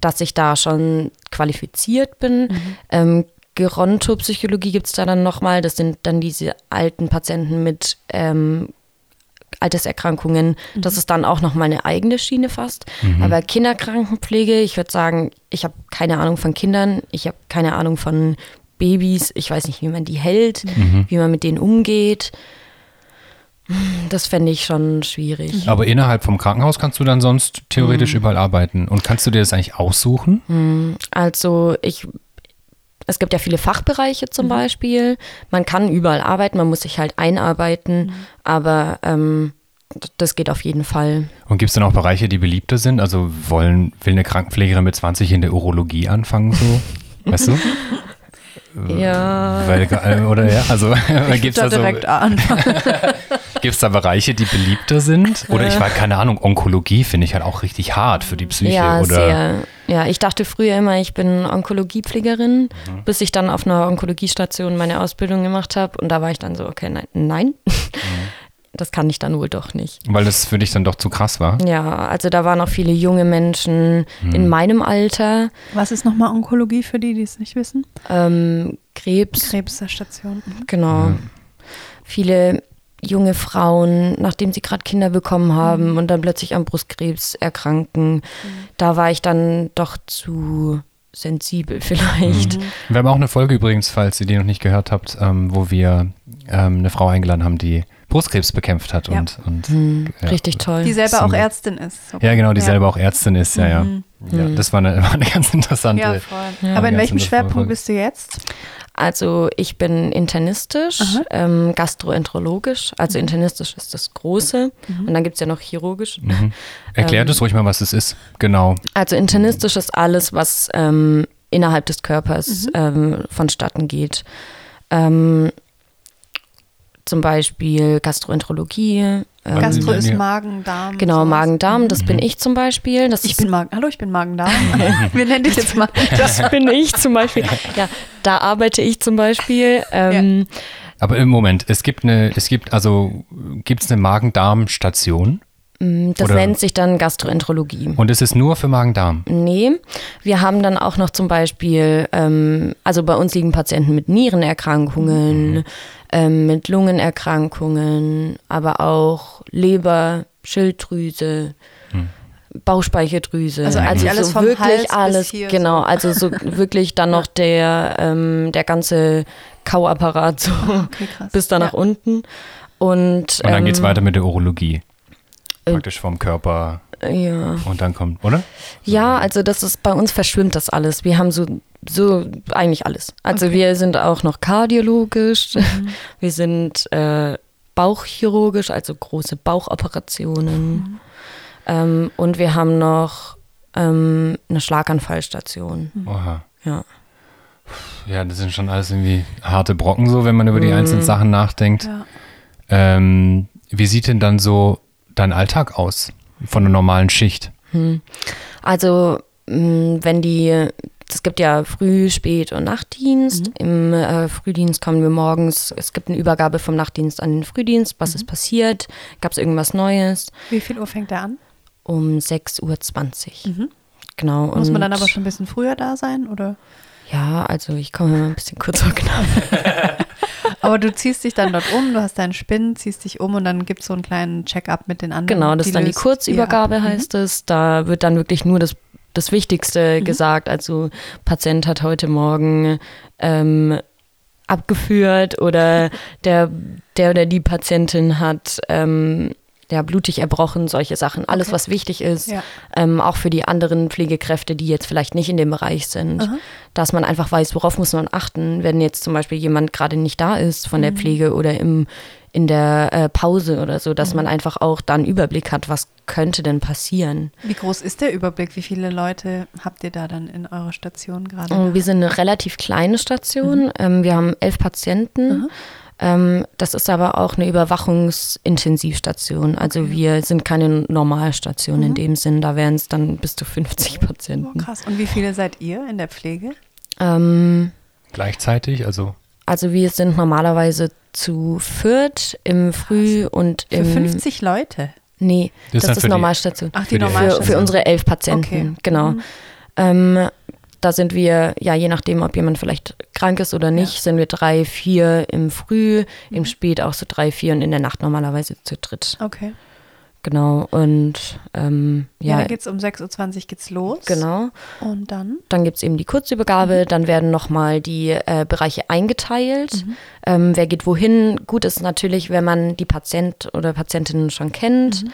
dass ich da schon qualifiziert bin. Mhm. Ähm, Gerontopsychologie gibt es da dann nochmal. Das sind dann diese alten Patienten mit ähm, Alterserkrankungen. Mhm. Das ist dann auch nochmal eine eigene Schiene fast. Mhm. Aber Kinderkrankenpflege, ich würde sagen, ich habe keine Ahnung von Kindern. Ich habe keine Ahnung von Babys. Ich weiß nicht, wie man die hält, mhm. wie man mit denen umgeht. Das fände ich schon schwierig.
Aber innerhalb vom Krankenhaus kannst du dann sonst theoretisch mhm. überall arbeiten. Und kannst du dir das eigentlich aussuchen?
Mhm. Also ich, es gibt ja viele Fachbereiche zum mhm. Beispiel. Man kann überall arbeiten, man muss sich halt einarbeiten, mhm. aber ähm, das geht auf jeden Fall.
Und gibt es dann auch Bereiche, die beliebter sind? Also wollen, will eine Krankenpflegerin mit 20 in der Urologie anfangen, so? [LAUGHS] weißt du?
Ja.
Weil, äh, oder ja, also [LAUGHS]
gibt es da, direkt so, [LAUGHS]
Gibt es da Bereiche, die beliebter sind? Oder ich war keine Ahnung, Onkologie finde ich halt auch richtig hart für die Psyche.
Ja,
oder?
sehr. Ja, ich dachte früher immer, ich bin Onkologiepflegerin, mhm. bis ich dann auf einer Onkologiestation meine Ausbildung gemacht habe. Und da war ich dann so, okay, nein. nein. Mhm [LAUGHS] das kann ich dann wohl doch nicht.
Weil das für dich dann doch zu krass war?
Ja, also da waren auch viele junge Menschen hm. in meinem Alter.
Was ist nochmal Onkologie für die, die es nicht wissen?
Ähm, Krebs.
Krebsstation.
Mhm. Genau. Hm. Viele junge Frauen, nachdem sie gerade Kinder bekommen haben mhm. und dann plötzlich an Brustkrebs erkranken. Mhm. Da war ich dann doch zu sensibel [LAUGHS] vielleicht. Mhm.
Wir haben auch eine Folge übrigens, falls ihr die noch nicht gehört habt, ähm, wo wir ähm, eine Frau eingeladen haben, die Brustkrebs bekämpft hat. Ja. Und, und
mhm, ja, richtig toll.
Die selber auch Ärztin ist.
Okay. Ja, genau, die ja. selber auch Ärztin ist, ja, ja. Mhm. ja mhm. das war eine, [LAUGHS] war eine ganz interessante. Ja,
voll. Aber in welchem Schwerpunkt bist du jetzt?
Also ich bin internistisch, ähm, gastroenterologisch. Also mhm. internistisch ist das Große. Mhm. Und dann gibt es ja noch chirurgisch.
Mhm. Erklär ähm, das ruhig mal, was es ist. Genau.
Also internistisch ist alles, was ähm, innerhalb des Körpers mhm. ähm, vonstatten geht. Ähm, zum Beispiel Gastroenterologie. Ähm,
Gastro ist Magen, Darm.
Genau, Magen, Darm, das mhm. bin ich zum Beispiel. Das
ich bin Magen, hallo, ich bin Magen, Darm. [LAUGHS] Wir nennen dich jetzt mal.
Das bin ich zum Beispiel. Ja, da arbeite ich zum Beispiel. Ähm, ja.
Aber im Moment, es gibt eine, es gibt, also gibt es eine Magen-Darm-Station?
Mm, das Oder? nennt sich dann Gastroenterologie.
Und es ist nur für Magen-Darm?
Nee, wir haben dann auch noch zum Beispiel, ähm, also bei uns liegen Patienten mit Nierenerkrankungen, mhm ähm, mit Lungenerkrankungen, aber auch Leber, Schilddrüse. Hm. Bauchspeicheldrüse.
Also eigentlich also
so alles wirklich Hals alles, genau, so. also so [LAUGHS] wirklich dann noch der, ähm, der ganze Kauapparat so okay, [LAUGHS] bis da nach ja. unten. Und,
und dann ähm, geht es weiter mit der Urologie. Äh, Praktisch vom Körper.
Ja.
Und dann kommt, oder?
So. Ja, also das ist bei uns verschwimmt das alles. Wir haben so so eigentlich alles. Also okay. wir sind auch noch kardiologisch, mhm. [LAUGHS] wir sind äh, bauchchirurgisch, also große Bauchoperationen. Mhm. Ähm, und wir haben noch ähm, eine Schlaganfallstation.
Mhm. Oha.
Ja.
Ja, das sind schon alles irgendwie harte Brocken so, wenn man über die mhm. einzelnen Sachen nachdenkt. Ja. Ähm, wie sieht denn dann so dein Alltag aus von einer normalen Schicht?
Hm. Also, wenn die es gibt ja Früh-, Spät- und Nachtdienst.
Mhm.
Im äh, Frühdienst kommen wir morgens, es gibt eine Übergabe vom Nachtdienst an den Frühdienst. Was
Mhm.
ist passiert? Gab es irgendwas Neues?
Wie viel Uhr fängt er an?
Um 6.20 Uhr. Genau.
Mhm. Muss man dann aber schon ein bisschen früher da sein? Oder?
Ja, also ich komme immer ein bisschen kurz vor knapp. [LAUGHS]
Aber du ziehst dich dann dort um, du hast deinen Spinn, ziehst dich um und dann gibt es so einen kleinen Check-up mit den anderen.
Genau, das ist dann die Kurzübergabe,
ab. Mhm.
heißt es. Da wird dann wirklich nur das, das Wichtigste gesagt. Also Patient hat heute Morgen ähm, abgeführt oder [LAUGHS] der, der oder die Patientin hat ähm, ja, blutig erbrochen, solche Sachen. Alles,
Okay.
was wichtig ist,
Ja.
ähm, auch für die anderen Pflegekräfte, die jetzt vielleicht nicht in dem Bereich sind,
Aha.
dass man einfach weiß, worauf muss man achten, wenn jetzt zum Beispiel jemand gerade nicht da ist von
Mhm.
der Pflege oder im, in der äh, Pause oder so, dass
Mhm.
man einfach auch dann Überblick hat, was könnte denn passieren.
Wie groß ist der Überblick? Wie viele Leute habt ihr da dann in eurer Station gerade?
Und Wir sind eine relativ kleine Station. Ähm, wir haben elf Patienten. Ähm, das ist aber auch eine Überwachungsintensivstation. Also wir sind keine Normalstation in dem Sinn. Da wären es dann bis zu 50
Oh,
Patienten.
krass. Und wie viele seid ihr in der Pflege?
Ähm,
Gleichzeitig, also
also wir sind normalerweise zu viert im Früh und
Für
im
50 Leute.
Nee,
Das
das,
ist für
Normalstation.
Ach,
Für
die
die-
für,
Normalstation.
für unsere elf Patienten,
Okay.
genau.
Mhm.
Ähm, da sind wir, ja, je nachdem, ob jemand vielleicht krank ist oder nicht, sind wir drei, vier im Früh,
Mhm.
im Spät auch so drei, vier und in der Nacht normalerweise zu dritt.
Okay.
Genau. Und ähm,
Ja,
ja,
dann geht's um 6.20 Uhr geht's los.
genau.
Und dann?
Dann gibt es eben die Kurzübergabe, dann werden nochmal die äh, Bereiche eingeteilt.
Mhm.
Ähm, wer geht wohin? Gut ist natürlich, wenn man die Patient oder Patientinnen schon kennt,
Mhm.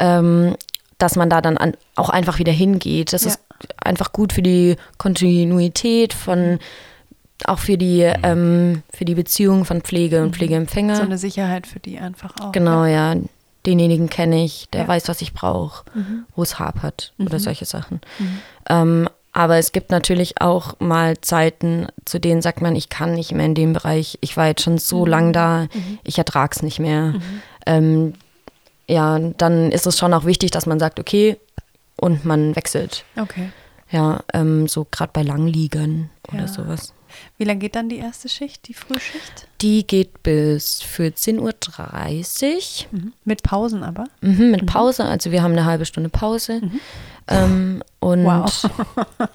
ähm, dass man da dann an, auch einfach wieder hingeht. Das
Ja.
ist einfach gut für die Kontinuität von auch für die, ähm, für die Beziehung von Pflege und Pflegeempfänger.
Mhm. So eine Sicherheit für die einfach auch.
genau,
Ja.
ja. Denjenigen kenne ich, der
Ja.
weiß, was ich brauche,
Mhm.
wo es hapert oder
Mhm.
solche Sachen.
Mhm.
Ähm, aber es gibt natürlich auch mal Zeiten, zu denen sagt man, ich kann nicht mehr in dem Bereich. Ich war jetzt schon so
Mhm.
lang da,
Mhm.
ich ertrage es nicht mehr.
Mhm.
Ähm, ja, dann ist es schon auch wichtig, dass man sagt, okay, und man wechselt.
Okay.
Ja, ähm, so gerade bei Langliegern oder
Ja.
sowas.
Wie lange geht dann die erste Schicht, die Frühschicht?
Die geht bis 14.30 Uhr.
Mhm. Mit Pausen aber?
Mhm, mit Pause, also wir haben eine halbe Stunde Pause. Ähm, und
Mhm. Wow. [LAUGHS]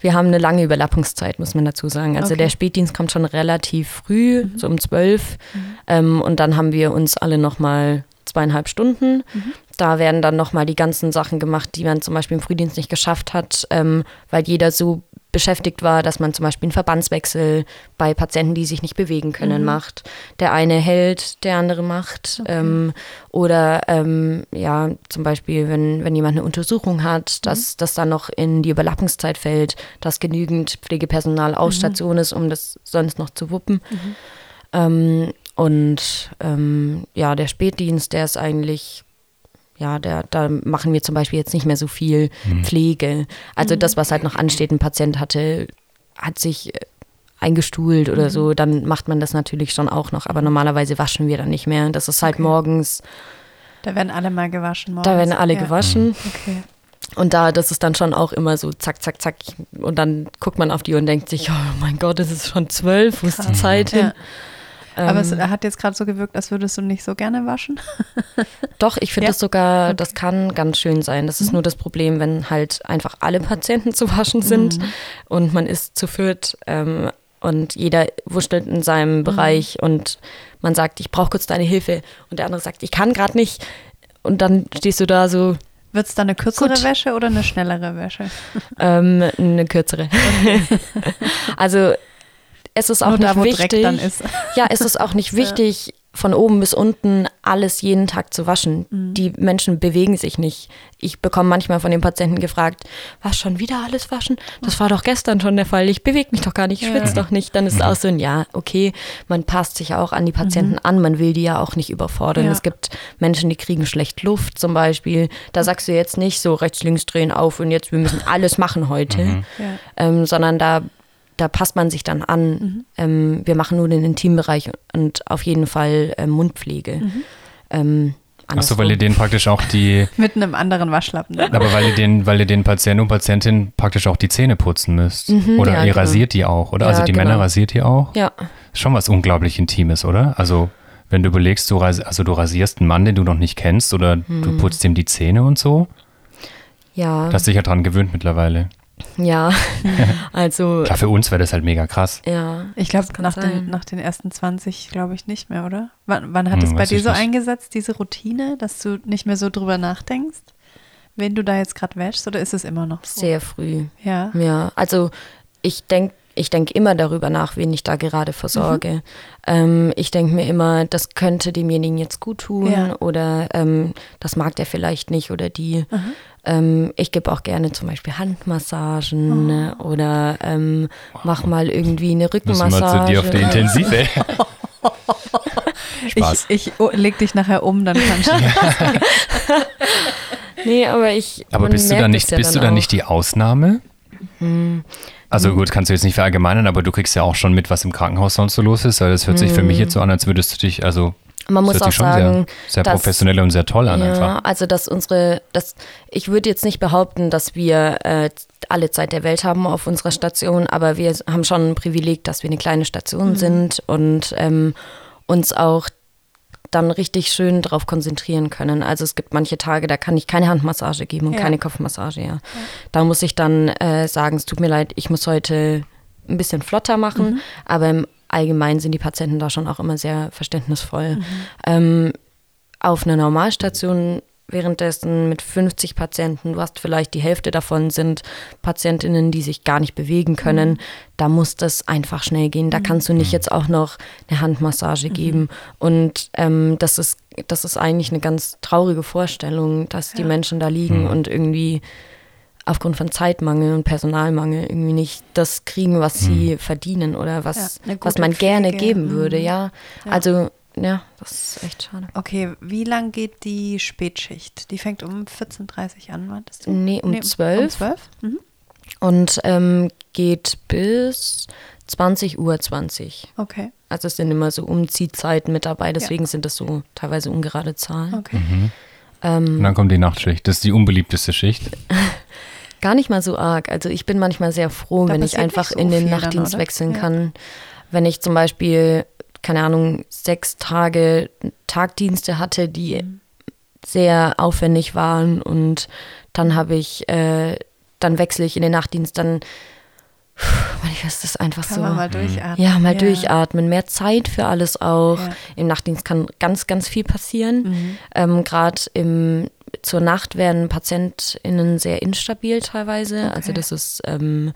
wir haben eine lange Überlappungszeit, muss man dazu sagen. Also
Okay. Mhm.
der Spätdienst kommt schon relativ früh, so um zwölf. Ähm, und dann haben wir uns alle nochmal zweieinhalb Stunden.
Mhm.
Da werden dann nochmal die ganzen Sachen gemacht, die man zum Beispiel im Frühdienst nicht geschafft hat, ähm, weil jeder so beschäftigt war, dass man zum Beispiel einen Verbandswechsel bei Patienten, die sich nicht bewegen können,
Mhm.
macht. Der eine hält, der andere macht. Ähm, oder ähm, ja, zum Beispiel, wenn, wenn jemand eine Untersuchung hat, dass das dann noch in die Überlappungszeit fällt, dass genügend Pflegepersonal auf Station ist, um das sonst noch zu wuppen. Ähm, und ähm, ja, der Spätdienst, der ist eigentlich, ja, der, da machen wir zum Beispiel jetzt nicht mehr so viel Pflege. Also das, was halt noch ansteht, ein Patient hatte, hat sich äh, eingestuhlt oder so, dann macht man das natürlich schon auch noch. Aber normalerweise waschen wir dann nicht mehr. Das ist halt
Okay.
morgens,
Da werden alle mal gewaschen morgens.
da werden alle
ja.
gewaschen.
Okay.
Und da, das ist dann schon auch immer so zack, zack, zack. Und dann guckt man auf die Uhr und denkt sich, oh mein Gott, es ist schon zwölf, wo ist die. Zeit hin?
Ja. Aber es
Ähm,
hat jetzt gerade so gewirkt, als würdest du nicht so gerne waschen. [LAUGHS]
Doch, ich finde
Ja?
das sogar, das kann ganz schön sein. Das ist nur das Problem, wenn halt einfach alle Patienten zu waschen sind und man ist zu viert ähm, und jeder wurschtelt in seinem Bereich und man sagt, ich brauche kurz deine Hilfe und der andere sagt, ich kann gerade nicht. Und dann stehst du da so,
Wird es dann eine kürzere
Gut.
Wäsche oder eine schnellere Wäsche?
ähm, eine kürzere. [LAUGHS] also es ist auch
Nur
nicht
da, wo
wichtig.
Dreck dann ist.
Ja, es ist auch nicht [LAUGHS]
Ja.
wichtig, von oben bis unten alles jeden Tag zu waschen.
Mhm.
Die Menschen bewegen sich nicht. Ich bekomme manchmal von den Patienten gefragt, was schon wieder alles waschen? Das war doch gestern schon der Fall. Ich bewege mich doch gar nicht, ich
Ja.
schwitze doch nicht. Dann ist es auch so ein, ja, okay, man passt sich auch an die Patienten an, man will die ja auch nicht überfordern.
Mhm. Ja.
Es gibt Menschen, die kriegen schlecht Luft zum Beispiel. Da sagst du jetzt nicht so rechts, links drehen auf und jetzt, wir müssen alles machen heute,
Mhm.
Ja.
ähm, sondern da da passt man sich dann an.
Mhm.
Ähm, wir machen nur den Intimbereich und auf jeden Fall ähm, Mundpflege.
Mhm.
Ähm,
Achso, weil ihr den praktisch auch die, [LAUGHS]
Mit einem anderen Waschlappen. dann.
aber weil ihr den, weil ihr den Patienten und Patientinnen praktisch auch die Zähne putzen müsst.
Mhm,
oder
ja,
ihr
genau.
rasiert die auch, oder?
Ja,
also die
genau.
Männer rasiert ihr auch?
Ja,
Schon was unglaublich Intimes, oder? Also, wenn du überlegst, du, ras also du rasierst einen Mann, den du noch nicht kennst, oder
Mhm.
du putzt ihm die Zähne und so.
ja,
Du hast dich ja dran gewöhnt mittlerweile.
Ja. [LAUGHS] also,
Klar, für uns wäre das halt mega krass.
ja.
Ich glaube, nach den, nach den ersten 20 glaube ich nicht mehr, oder? Wann, wann hat
Hm,
es bei dir so
nicht.
eingesetzt, diese Routine, dass du nicht mehr so drüber nachdenkst, wen du da jetzt gerade wäschst, oder ist es immer noch so?
Sehr früh.
Ja.
Ja, also ich denke ich denk immer darüber nach, wen ich da gerade versorge. Ähm, ich denke mir immer, das könnte demjenigen jetzt gut tun
Ja.
oder ähm, das mag der vielleicht nicht oder die. Ähm, ich gebe auch gerne zum Beispiel Handmassagen ne, oder ähm, mach mal irgendwie eine
Müssen wir
Rückenmassage.
zu dir auf die Intensive. [LAUGHS] Spaß.
Ich, ich oh, leg dich nachher um, dann kannst du. [LAUGHS] [LAUGHS]
Nee, aber ich.
Aber bist du dann
es
nicht,
ja
bist du
dann
dann
auch.
nicht die Ausnahme? Also gut, kannst du jetzt nicht verallgemeinern, aber du kriegst ja auch schon mit, was im Krankenhaus sonst so los ist. Weil das hört sich für mich jetzt so an, als würdest du dich, also
Man
das
muss auch sagen,
sehr, sehr
dass-
professionell und sehr toll an
Ja,
einfach.
also dass unsere, das, ich würde jetzt nicht behaupten, dass wir äh, alle Zeit der Welt haben auf unserer Station, aber wir haben schon ein Privileg, dass wir eine kleine Station sind und ähm, uns auch dann richtig schön darauf konzentrieren können. Also es gibt manche Tage, da kann ich keine Handmassage geben und
Ja.
keine Kopfmassage. Ja. Da muss ich dann äh, sagen, es tut mir leid, ich muss heute ein bisschen flotter machen, aber im Allgemeinen sind die Patienten da schon auch immer sehr verständnisvoll. Ähm, auf einer Normalstation währenddessen mit 50 Patienten, du hast vielleicht die Hälfte davon sind Patientinnen, die sich gar nicht bewegen können, da muss das einfach schnell gehen. Da kannst du nicht jetzt auch noch eine Handmassage geben. Und ähm, das, ist, das ist eigentlich eine ganz traurige Vorstellung, dass die Menschen da liegen und irgendwie aufgrund von Zeitmangel und Personalmangel irgendwie nicht das kriegen, was sie verdienen oder was,
Ja,
was man gerne
Pflege.
geben würde,
Mhm.
ja.
Ja.
Also, ja, das ist echt schade.
Okay, wie lang geht die Spätschicht? Die fängt um 14.30 Uhr an, meintest du?
Nee, um
Um
12
12? Mhm.
und ähm, geht bis 20 Uhr 20.
Okay,
Also es sind immer so Umziehzeiten mit dabei, deswegen sind das so teilweise ungerade Zahlen.
okay.
Ähm,
Und dann kommt die Nachtschicht. Das ist die unbeliebteste Schicht. [LAUGHS]
Gar nicht mal so arg. Also ich bin manchmal sehr froh,
Da
wenn ich einfach
so
in den
dann,
Nachtdienst
oder?
wechseln
Ja.
kann. Wenn ich zum Beispiel, keine Ahnung, sechs Tage Tagdienste hatte, die
Mhm.
sehr aufwendig waren und dann habe ich, äh, dann wechsle ich in den Nachtdienst, dann, manchmal ist das einfach
Kann
so.
man mal durchatmen.
Ja, mal durchatmen, mehr Zeit für alles auch.
Ja.
Im Nachtdienst kann ganz, ganz viel passieren.
Mhm.
Ähm, Gerade im zur Nacht werden PatientInnen sehr instabil teilweise. Also
Okay.
das ist ähm,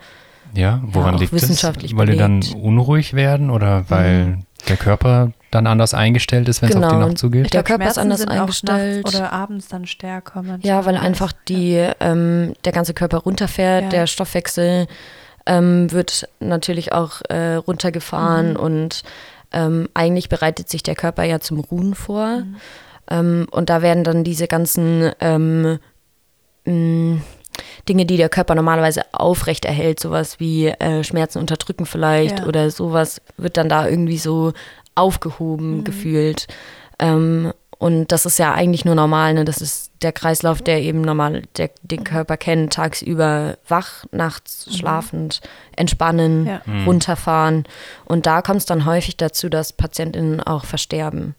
Ja, woran
auch
liegt
wissenschaftlich
das? Weil die dann
belegt. Mhm.
unruhig werden oder weil der Körper dann anders eingestellt ist, wenn es auf die
Genau.
Nacht zugeht?
Der Körper ist anders eingestellt.
Oder abends dann stärker. manchmal.
ja, weil einfach die ähm, der ganze Körper runterfährt,
Ja.
der Stoffwechsel ähm, wird natürlich auch äh, runtergefahren
Mhm.
und ähm, eigentlich bereitet sich der Körper ja zum Ruhen vor.
Mhm.
Ähm, und da werden dann diese ganzen ähm, mh, Dinge, die der Körper normalerweise aufrecht erhält, sowas wie äh, Schmerzen unterdrücken vielleicht
Ja.
oder sowas, wird dann da irgendwie so aufgehoben gefühlt. Ähm, und das ist ja eigentlich nur normal, ne? Das ist der Kreislauf, der eben normal der, den Körper kennt, tagsüber wach, nachts schlafend, entspannen,
Ja.
runterfahren. Und da kommt es dann häufig dazu, dass PatientInnen auch versterben.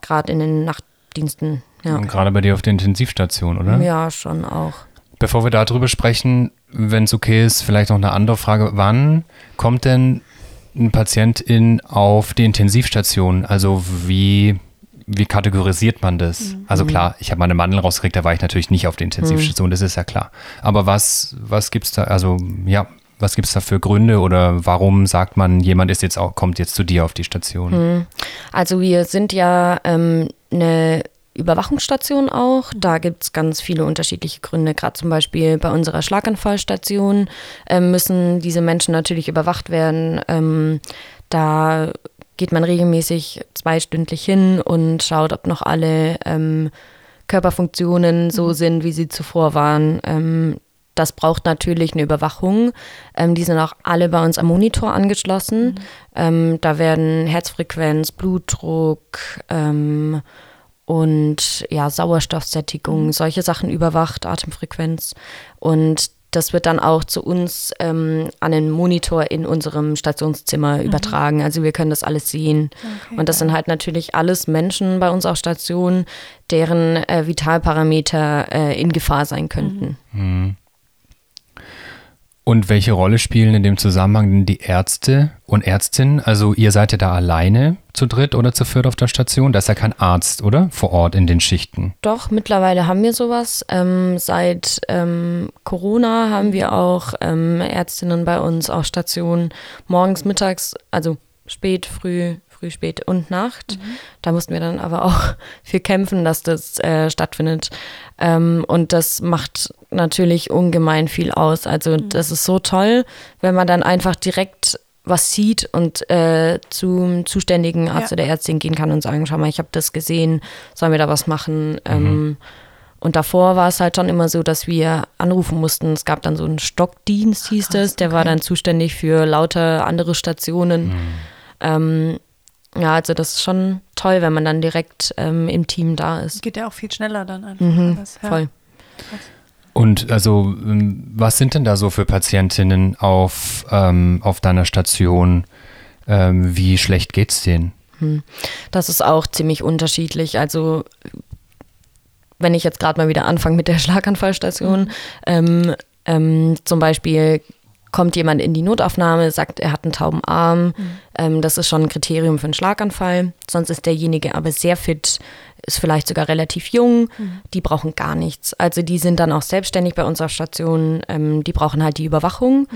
Gerade in den Nachtdiensten. Ja.
Und gerade bei dir auf der Intensivstation, oder?
ja, schon auch.
Bevor wir darüber sprechen, wenn es okay ist, vielleicht noch eine andere Frage. Wann kommt denn ein Patientin auf die Intensivstation? Also wie, wie kategorisiert man das? Also klar, ich habe meine Mandel rausgekriegt, da war ich natürlich nicht auf der Intensivstation, das ist ja klar. Aber was, was gibt es da, also ja, was gibt es da für Gründe oder warum sagt man, jemand ist jetzt auch, kommt jetzt zu dir auf die Station?
Also wir sind ja ähm, eine Überwachungsstation auch. Da gibt es ganz viele unterschiedliche Gründe. Gerade zum Beispiel bei unserer Schlaganfallstation ähm, müssen diese Menschen natürlich überwacht werden. Ähm, da geht man regelmäßig zweistündlich hin und schaut, ob noch alle ähm, Körperfunktionen so sind, wie sie zuvor waren. Ähm, das braucht natürlich eine Überwachung. Ähm, die sind auch alle bei uns am Monitor angeschlossen. Ähm, da werden Herzfrequenz, Blutdruck ähm, und ja, Sauerstoffsättigung,
Mhm.
solche Sachen überwacht, Atemfrequenz. Und das wird dann auch zu uns ähm, an den Monitor in unserem Stationszimmer übertragen. Also wir können das alles sehen.
Mhm. Okay,
und das sind halt natürlich alles Menschen bei uns auf Station, deren äh, Vitalparameter äh, in Gefahr sein könnten.
Und welche Rolle spielen in dem Zusammenhang denn die Ärzte und Ärztinnen? Also ihr seid ja da alleine zu dritt oder zu viert auf der Station. Da ist ja kein Arzt, oder? Vor Ort in den Schichten.
Doch, mittlerweile haben wir sowas. Ähm, seit ähm, Corona haben wir auch ähm, Ärztinnen bei uns auf Station morgens, mittags, also spät, früh, früh, spät und Nacht. Da mussten wir dann aber auch [LAUGHS] für kämpfen, dass das äh, stattfindet. Ähm, und das macht natürlich ungemein viel aus. Also das ist so toll, wenn man dann einfach direkt was sieht und äh, zum zuständigen Arzt
Ja.
oder Ärztin gehen kann und sagen, schau mal, ich habe das gesehen, sollen wir da was machen? Ähm, und davor war es halt schon immer so, dass wir anrufen mussten. Es gab dann so einen Stockdienst, hieß
krass,
es, der war
okay.
dann zuständig für lauter andere Stationen. Ähm, ja, also das ist schon toll, wenn man dann direkt ähm, im Team da ist.
Geht ja auch viel schneller dann einfach.
Mhm,
alles, ja.
voll.
Und also, ähm, was sind denn da so für Patientinnen auf, ähm, auf deiner Station? Ähm, wie schlecht geht's denen?
Das ist auch ziemlich unterschiedlich. Also wenn ich jetzt gerade mal wieder anfange mit der Schlaganfallstation, ähm, ähm, zum Beispiel kommt jemand in die Notaufnahme, sagt, er hat einen tauben Arm, ähm, das ist schon ein Kriterium für einen Schlaganfall. Sonst ist derjenige aber sehr fit, ist vielleicht sogar relativ jung, die brauchen gar nichts. Also die sind dann auch selbstständig bei unserer Station, ähm, die brauchen halt die Überwachung.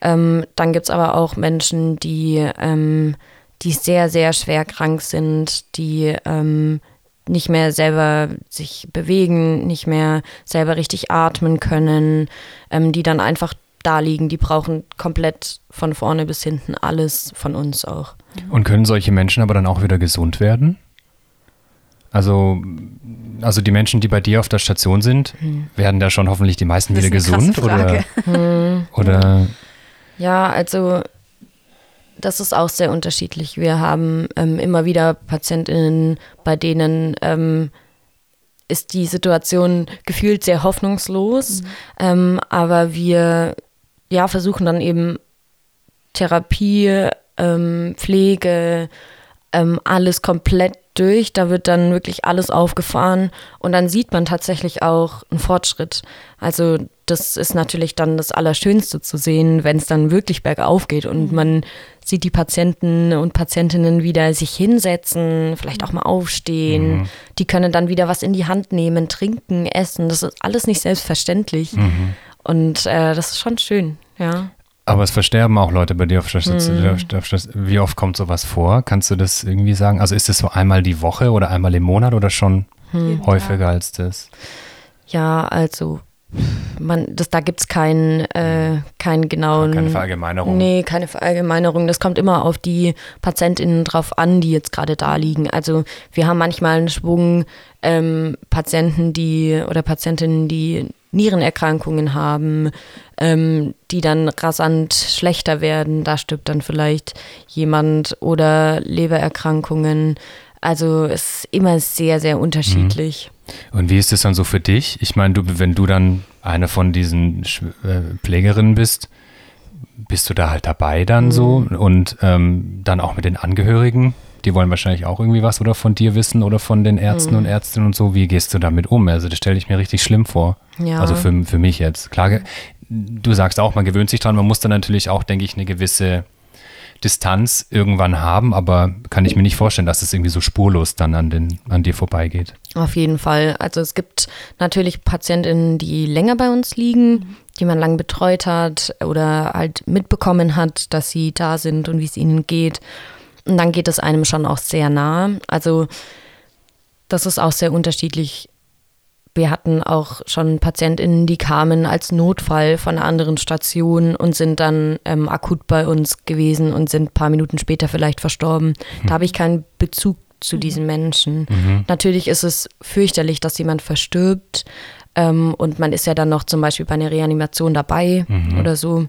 Ähm, dann gibt es aber auch Menschen, die, ähm, die sehr, sehr schwer krank sind, die ähm, nicht mehr selber sich bewegen, nicht mehr selber richtig atmen können, ähm, die dann einfach da liegen. Die brauchen komplett von vorne bis hinten alles von uns auch.
Und können solche Menschen aber dann auch wieder gesund werden? Also, also die Menschen, die bei dir auf der Station sind, werden da schon hoffentlich die meisten
Das
wieder
ist eine
gesund? Oder, oder
Ja, also das ist auch sehr unterschiedlich. Wir haben ähm, immer wieder PatientInnen, bei denen ähm, ist die Situation gefühlt sehr hoffnungslos, ähm, aber wir ja, versuchen dann eben Therapie, ähm, Pflege, ähm, alles komplett durch. Da wird dann wirklich alles aufgefahren und dann sieht man tatsächlich auch einen Fortschritt. Also das ist natürlich dann das Allerschönste zu sehen, wenn es dann wirklich bergauf geht und man sieht die Patienten und Patientinnen wieder sich hinsetzen, vielleicht auch mal aufstehen. Die können dann wieder was in die Hand nehmen, trinken, essen. Das ist alles nicht selbstverständlich. Und äh, das ist schon schön, ja.
aber es versterben auch Leute bei dir auf Station. Station. Wie oft kommt sowas vor? Kannst du das irgendwie sagen? Also ist es so einmal die Woche oder einmal im Monat oder schon
Jeden
häufiger als das?
Ja, also man, das, da gibt es keinen, äh, keinen genauen.
Keine Verallgemeinerung.
Nee, keine Verallgemeinerung. Das kommt immer auf die PatientInnen drauf an, die jetzt gerade da liegen. Also wir haben manchmal einen Schwung ähm, Patienten, die oder Patientinnen, die Nierenerkrankungen haben, ähm, die dann rasant schlechter werden. Da stirbt dann vielleicht jemand oder Lebererkrankungen. Also es ist immer sehr, sehr unterschiedlich.
Und wie ist es dann so für dich? Ich meine, du, wenn du dann eine von diesen äh, Pflegerinnen bist, bist du da halt dabei dann so und ähm, dann auch mit den Angehörigen? Die wollen wahrscheinlich auch irgendwie was oder von dir wissen oder von den Ärzten und Ärztinnen und so. Wie gehst du damit um? Also das stelle ich mir richtig schlimm vor.
Ja.
Also für, für mich jetzt. Klar, du sagst auch, man gewöhnt sich dran. Man muss dann natürlich auch, denke ich, eine gewisse Distanz irgendwann haben, aber kann ich mir nicht vorstellen, dass es irgendwie so spurlos dann an, den, an dir vorbeigeht.
Auf jeden Fall. Also es gibt natürlich PatientInnen, die länger bei uns liegen, die man lang betreut hat oder halt mitbekommen hat, dass sie da sind und wie es ihnen geht. Und dann geht es einem schon auch sehr nah. Also das ist auch sehr unterschiedlich. Wir hatten auch schon PatientInnen, die kamen als Notfall von einer anderen Station und sind dann ähm, akut bei uns gewesen und sind ein paar Minuten später vielleicht verstorben. Da habe ich keinen Bezug zu diesen Menschen. Natürlich ist es fürchterlich, dass jemand verstirbt ähm, und man ist ja dann noch zum Beispiel bei einer Reanimation dabei oder so.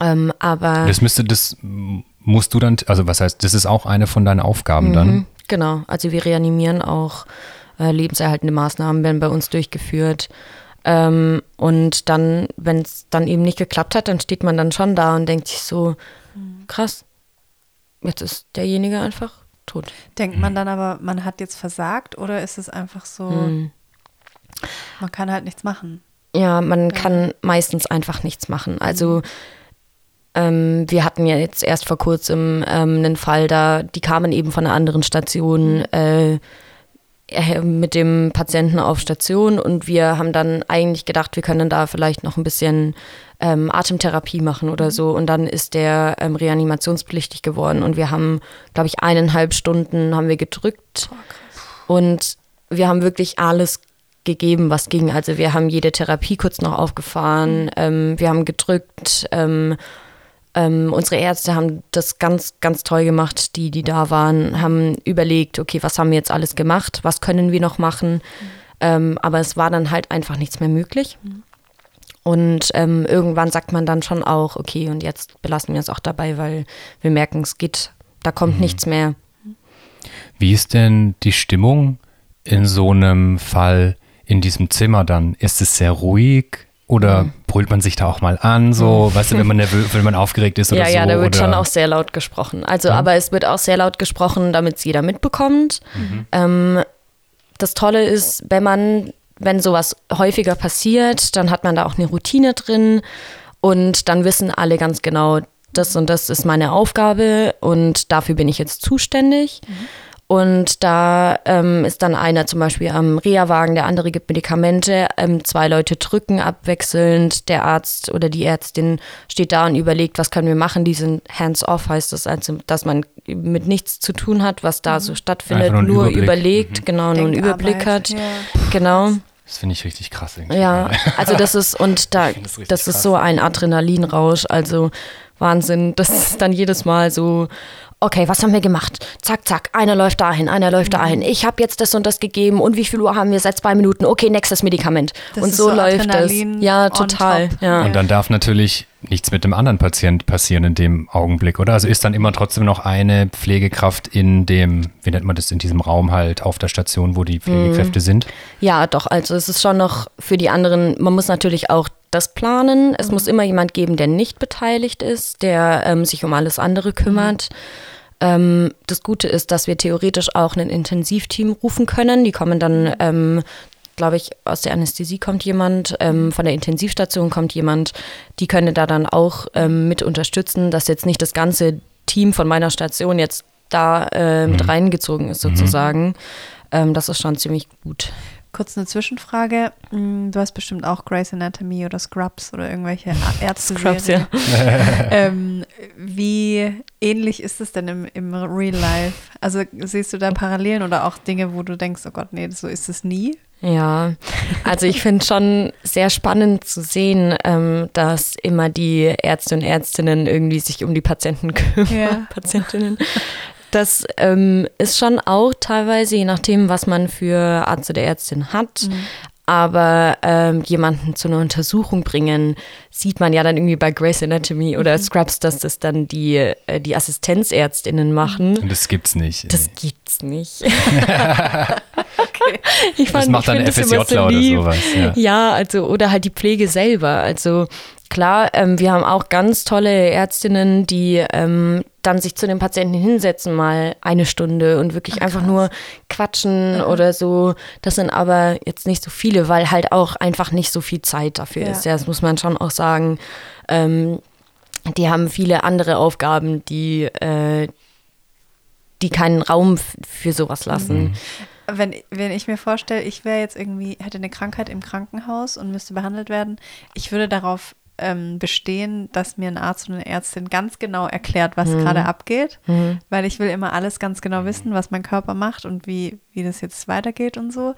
Ähm, aber
Das müsste, das musst du dann, also was heißt, das ist auch eine von deinen Aufgaben dann.
Genau, also wir reanimieren auch äh, lebenserhaltende Maßnahmen, werden bei uns durchgeführt. Ähm, und dann, wenn es dann eben nicht geklappt hat, dann steht man dann schon da und denkt sich so, krass, jetzt ist derjenige einfach tot.
Denkt man dann aber, man hat jetzt versagt oder ist es einfach so,
Hm.
man kann halt nichts machen?
Ja, man kann meistens einfach nichts machen. Also ähm, wir hatten ja jetzt erst vor kurzem ähm, einen Fall da, die kamen eben von einer anderen Station äh, äh, mit dem Patienten auf Station und wir haben dann eigentlich gedacht, wir können da vielleicht noch ein bisschen ähm, Atemtherapie machen oder so. Und dann ist der ähm, reanimationspflichtig geworden. Und wir haben, glaube ich, eineinhalb Stunden haben wir gedrückt. Und wir haben wirklich alles gegeben, was ging. Also wir haben jede Therapie kurz noch aufgefahren, ähm, wir haben gedrückt, ähm, unsere Ärzte haben das ganz, ganz toll gemacht, die, die da waren, haben überlegt, okay, was haben wir jetzt alles gemacht, was können wir noch machen. Ähm, aber es war dann halt einfach nichts mehr möglich. Und ähm, irgendwann sagt man dann schon auch, okay, und jetzt belassen wir es auch dabei, weil wir merken, es geht, da kommt nichts mehr.
Wie ist denn die Stimmung in so einem Fall in diesem Zimmer dann? Ist es sehr ruhig oder
Mhm.
brüllt man sich da auch mal an, so, weißt du, wenn man nervös, wenn man aufgeregt ist [LAUGHS] oder
Ja,
so?
ja, da wird
oder?
schon auch sehr laut gesprochen. Also,
Ja.
aber es wird auch sehr laut gesprochen, damit es jeder mitbekommt.
Mhm.
Ähm, das Tolle ist, wenn man, wenn sowas häufiger passiert, dann hat man da auch eine Routine drin und dann wissen alle ganz genau, das und das ist meine Aufgabe und dafür bin ich jetzt zuständig. Und da ähm, ist dann einer zum Beispiel am Reha-Wagen, der andere gibt Medikamente, ähm, zwei Leute drücken abwechselnd, der Arzt oder die Ärztin steht da und überlegt, was können wir machen. Die sind hands-off, heißt das, also, dass man mit nichts zu tun hat, was da so stattfindet,
Einfach nur
nur, überlegt,
Mhm.
genau, nur einen Überblick hat.
ja.
Genau.
Das finde ich richtig krass. Irgendwie.
Ja, [LAUGHS] also das ist, und da,
das
das ist
krass.
so ein Adrenalinrausch, also Wahnsinn. Das ist dann jedes Mal so, okay, was haben wir gemacht? Zack, zack, einer läuft dahin, einer läuft dahin.
Mhm.
Ich habe jetzt das und das gegeben und wie viel Uhr haben wir seit zwei Minuten? Okay, nächstes Medikament.
Das
und
ist
so,
so
läuft das. Ja, total. Ja.
Und dann darf natürlich nichts mit dem anderen Patient passieren in dem Augenblick, oder? Also ist dann immer trotzdem noch eine Pflegekraft in dem, wie nennt man das, in diesem Raum halt auf der Station, wo die Pflegekräfte
Mhm.
sind?
Ja, doch. Also es ist schon noch für die anderen, man muss natürlich auch das planen. Es muss immer jemand geben, der nicht beteiligt ist, der ähm, sich um alles andere kümmert. Ähm, das Gute ist, dass wir theoretisch auch ein Intensivteam rufen können. Die kommen dann, ähm, glaube ich, aus der Anästhesie kommt jemand, ähm, von der Intensivstation kommt jemand. Die können da dann auch ähm, mit unterstützen, dass jetzt nicht das ganze Team von meiner Station jetzt da äh, mit reingezogen ist sozusagen. Ähm, das ist schon ziemlich gut.
Kurz eine Zwischenfrage. Mm, Du hast bestimmt auch Grey's Anatomy oder Scrubs oder irgendwelche Ärzte. [LAUGHS]
Scrubs, ja. [LAUGHS]
ähm, wie ähnlich ist es denn im, im Real Life? Also siehst du da Parallelen oder auch Dinge, wo du denkst, oh Gott, nee, so ist es nie?
Ja, also ich finde schon sehr spannend zu sehen, ähm, dass immer die Ärzte und Ärztinnen irgendwie sich um die Patienten kümmern.
Ja. [LAUGHS]
Patientinnen. Das ähm, ist schon auch teilweise, je nachdem, was man für Arzt oder Ärztin hat. Aber ähm, jemanden zu einer Untersuchung bringen, sieht man ja dann irgendwie bei Grey's Anatomy oder Scrubs, dass das dann die, äh, die Assistenzärztinnen machen.
Und das gibt's nicht.
Das gibt's nicht. [LAUGHS]
Okay.
Ich
das macht dann FSJler oder sowas. Ja.
Ja, also oder halt die Pflege selber. Also klar, ähm, wir haben auch ganz tolle Ärztinnen, die ähm, dann sich zu den Patienten hinsetzen, mal eine Stunde und wirklich einfach nur quatschen oder so. Das sind aber jetzt nicht so viele, weil halt auch einfach nicht so viel Zeit dafür
Ja.
ist. Ja, das muss man schon auch sagen. Ähm, die haben viele andere Aufgaben, die, äh, die keinen Raum für sowas lassen.
Wenn, wenn ich mir vorstelle, ich wäre jetzt irgendwie, hätte eine Krankheit im Krankenhaus und müsste behandelt werden, ich würde darauf ähm, bestehen, dass mir ein Arzt oder eine Ärztin ganz genau erklärt, was gerade abgeht, weil ich will immer alles ganz genau wissen, was mein Körper macht und wie, wie das jetzt weitergeht und so.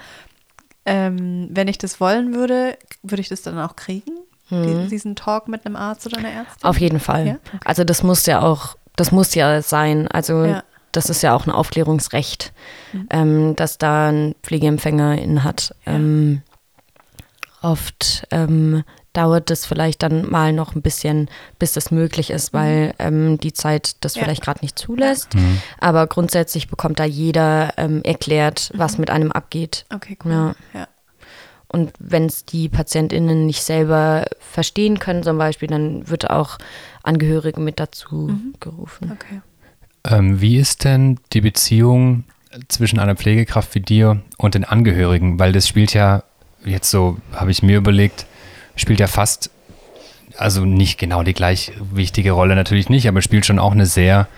Ähm, wenn ich das wollen würde, würde ich das dann auch kriegen? Die, diesen Talk mit einem Arzt oder einer Ärztin?
Auf jeden Fall.
Ja? Okay.
Also das muss ja auch, das muss ja sein. Also
Ja.
das ist ja auch ein Aufklärungsrecht, ähm, dass da ein Pflegeempfänger in hat. Ähm, oft ähm, dauert es vielleicht dann mal noch ein bisschen, bis das möglich ist, weil ähm, die Zeit das
Ja.
vielleicht gerade nicht zulässt.
Mhm.
Aber grundsätzlich bekommt da jeder ähm, erklärt, was mit einem abgeht.
Okay, cool.
Ja.
ja.
Und wenn es die PatientInnen nicht selber verstehen können, zum Beispiel, dann wird auch Angehörige mit dazu gerufen.
Okay.
Ähm, wie ist denn die Beziehung zwischen einer Pflegekraft wie dir und den Angehörigen? Weil das spielt ja, jetzt so habe ich mir überlegt, spielt ja fast, also nicht genau die gleich wichtige Rolle natürlich nicht, aber spielt schon auch eine sehr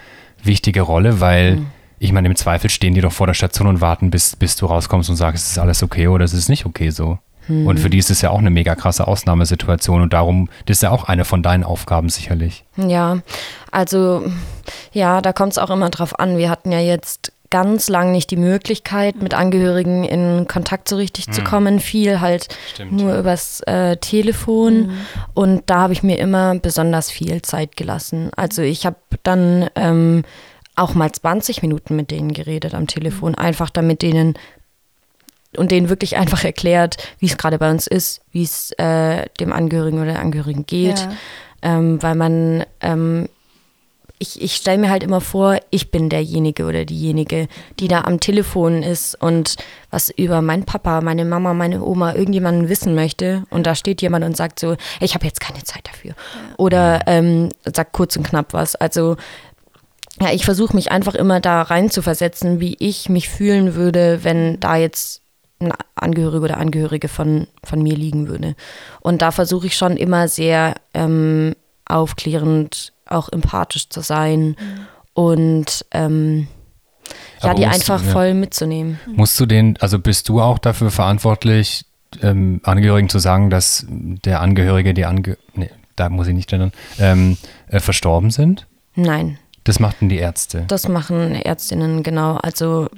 wichtige Rolle, weil ich meine, im Zweifel stehen die doch vor der Station und warten, bis, bis du rauskommst und sagst, es ist alles okay oder es ist nicht okay so. Und für die ist es ja auch eine mega krasse Ausnahmesituation und darum, das ist ja auch eine von deinen Aufgaben sicherlich.
Ja, also ja, da kommt es auch immer drauf an. Wir hatten ja jetzt ganz lang nicht die Möglichkeit, mit Angehörigen in Kontakt so richtig zu kommen. Viel halt
Stimmt,
nur
ja.
übers äh, Telefon. Und da habe ich mir immer besonders viel Zeit gelassen. Also ich habe dann ähm, auch mal 20 Minuten mit denen geredet am Telefon, einfach damit denen und denen wirklich einfach erklärt, wie es gerade bei uns ist, wie es äh, dem Angehörigen oder der Angehörigen geht
Ja.
ähm, weil man, ähm, ich, ich stelle mir halt immer vor, ich bin derjenige oder diejenige, die da am Telefon ist und was über meinen Papa, meine Mama, meine Oma, irgendjemanden wissen möchte und da steht jemand und sagt so, ich habe jetzt keine Zeit dafür oder ähm, sagt kurz und knapp was. Also ja, ich versuche mich einfach immer da rein zu versetzen, wie ich mich fühlen würde, wenn da jetzt ein Angehöriger oder Angehörige von, von mir liegen würde. Und da versuche ich schon immer sehr ähm, aufklärend, auch empathisch zu sein und ähm, ja, die
musst du-
einfach
ja.
voll mitzunehmen.
Musst du den, also bist du auch dafür verantwortlich, ähm, Angehörigen zu sagen, dass der Angehörige, die Ange nee, da muss ich nicht gendern, ähm, äh, verstorben sind?
Nein,
Das machten die Ärzte.
das machen Ärztinnen genau. Also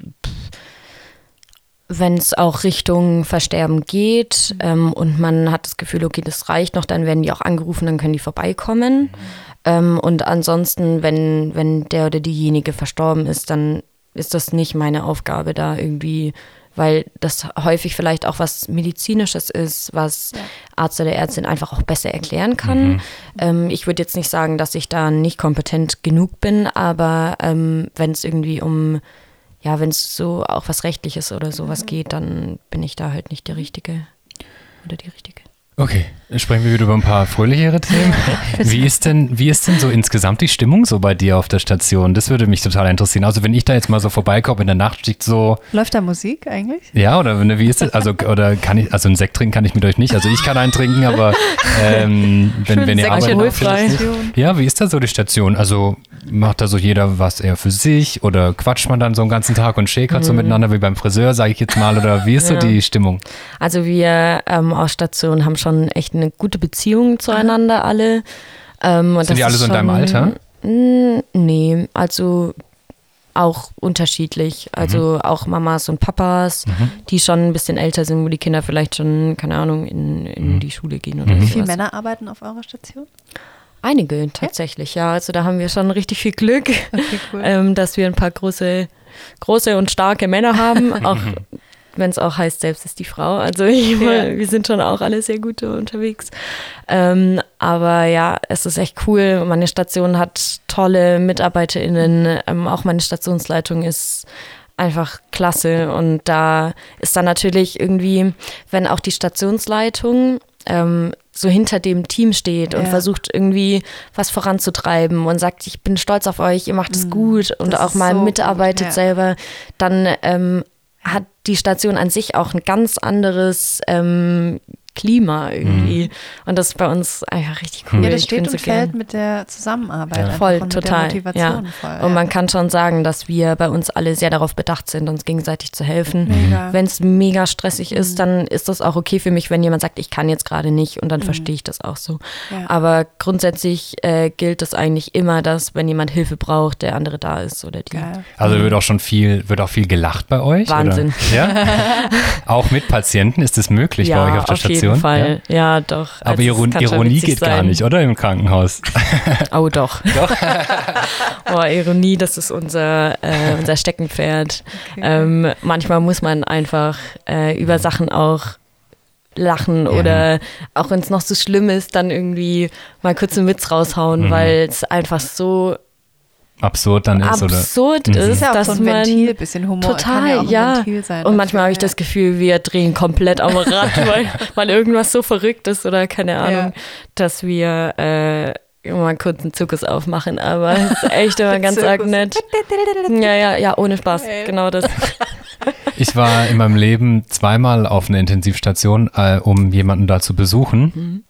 wenn es auch Richtung Versterben geht ähm, und man hat das Gefühl, okay, das reicht noch, dann werden die auch angerufen, dann können die vorbeikommen. Ähm, und ansonsten, wenn, wenn der oder diejenige verstorben ist, dann ist das nicht meine Aufgabe da irgendwie, weil das häufig vielleicht auch was Medizinisches ist, was Arzt oder Ärztin einfach auch besser erklären kann. Ähm, ich würde jetzt nicht sagen, dass ich da nicht kompetent genug bin, aber ähm, wenn es irgendwie um, ja, wenn es so auch was Rechtliches oder sowas geht, dann bin ich da halt nicht der Richtige oder die Richtige.
Okay, sprechen wir wieder über ein paar fröhlichere Themen. Wie ist denn, wie ist denn so insgesamt die Stimmung so bei dir auf der Station? Das würde mich total interessieren. Also wenn ich da jetzt mal so vorbeikomme in der Nachtschicht so,
Läuft da Musik eigentlich?
ja, oder ne, wie ist das? Also, oder kann ich, also einen Sekt trinken kann ich mit euch nicht. Also ich kann einen trinken, aber ähm, [LAUGHS] wenn, wenn ihr arbeitet. Ja, wie ist da so die Station? Also macht da so jeder was eher für sich oder quatscht man dann so einen ganzen Tag und schäkert so miteinander wie beim Friseur, sage ich jetzt mal, oder wie ist so
Ja.
die Stimmung?
Also wir ähm, auf Station haben schon echt eine gute Beziehung zueinander alle. Ähm, und
Sind die alle so in deinem Alter?
Nee, also auch unterschiedlich. Also auch Mamas und Papas, die schon ein bisschen älter sind, wo die Kinder vielleicht schon, keine Ahnung, in, in die Schule gehen oder
Wie viele. Männer arbeiten auf eurer Station?
Einige tatsächlich, ja. Also da haben wir schon richtig viel Glück,
Okay, cool. [LAUGHS]
ähm, dass wir ein paar große, große und starke Männer haben. [LAUGHS] Auch wenn es auch heißt, selbst ist die Frau. Also ich meine,
Ja.
wir sind schon auch alle sehr gut unterwegs. Ähm, aber ja, es ist echt cool. Meine Station hat tolle MitarbeiterInnen. Ähm, auch meine Stationsleitung ist einfach klasse. Und da ist dann natürlich irgendwie, wenn auch die Stationsleitung ähm, so hinter dem Team steht und
Ja.
versucht irgendwie was voranzutreiben und sagt, ich bin stolz auf euch, ihr macht es gut und
Mhm.
Auch mal
so gut,
mitarbeitet
ja.
selber, dann ähm, hat die Station an sich auch ein ganz anderes ähm, Klima irgendwie. Und das ist bei uns einfach richtig cool.
ja, das
Ich
steht und fällt mit der Zusammenarbeit. einfach
Voll,
und
total.
Mit der
ja.
Voll.
Und
ja.
man kann schon sagen, dass wir bei uns alle sehr darauf bedacht sind, uns gegenseitig zu helfen. Wenn es mega stressig ist, dann ist das auch okay für mich, wenn jemand sagt, ich kann jetzt gerade nicht und dann verstehe ich das auch so.
Ja.
Aber grundsätzlich äh, gilt es eigentlich immer, dass wenn jemand Hilfe braucht, der andere da ist oder die.
Geil.
Also wird auch schon viel, wird auch viel gelacht bei euch?
Wahnsinn.
Oder? Ja? [LAUGHS] auch mit Patienten ist das möglich bei euch auf der Station?
Jeden Fall. Ja, doch.
Aber
Also,
Iron Ironie geht gar
sein.
nicht, oder? Im Krankenhaus. [LAUGHS]
Oh, doch. [LAUGHS] [LAUGHS] oh, Ironie, das ist unser, äh, unser Steckenpferd. Ähm, manchmal muss man einfach äh, über Sachen auch lachen
Ja.
oder auch wenn es noch so schlimm ist, dann irgendwie mal kurz einen Witz raushauen,
Mhm.
weil es einfach so
Absurd dann ist, oder?
absurd
Mhm.
Das
ist,
ist ja auch
dass
so ein
man
Ventil, bisschen Humor
total,
kann ja auch ein
ja.
Ventil sein.
Und manchmal habe ich
dafür,
das Gefühl, wir drehen komplett am Rad, [LAUGHS] weil, weil irgendwas so verrückt ist oder keine Ahnung, dass wir äh, mal kurz einen Zirkus aufmachen. Aber es ist echt immer [LAUGHS] ganz arg nett. [LAUGHS] Ja, ja, ja, ohne Spaß.
Geil.
Genau das.
Ich war in meinem Leben zweimal auf einer Intensivstation, äh, um jemanden da zu besuchen.
Mhm.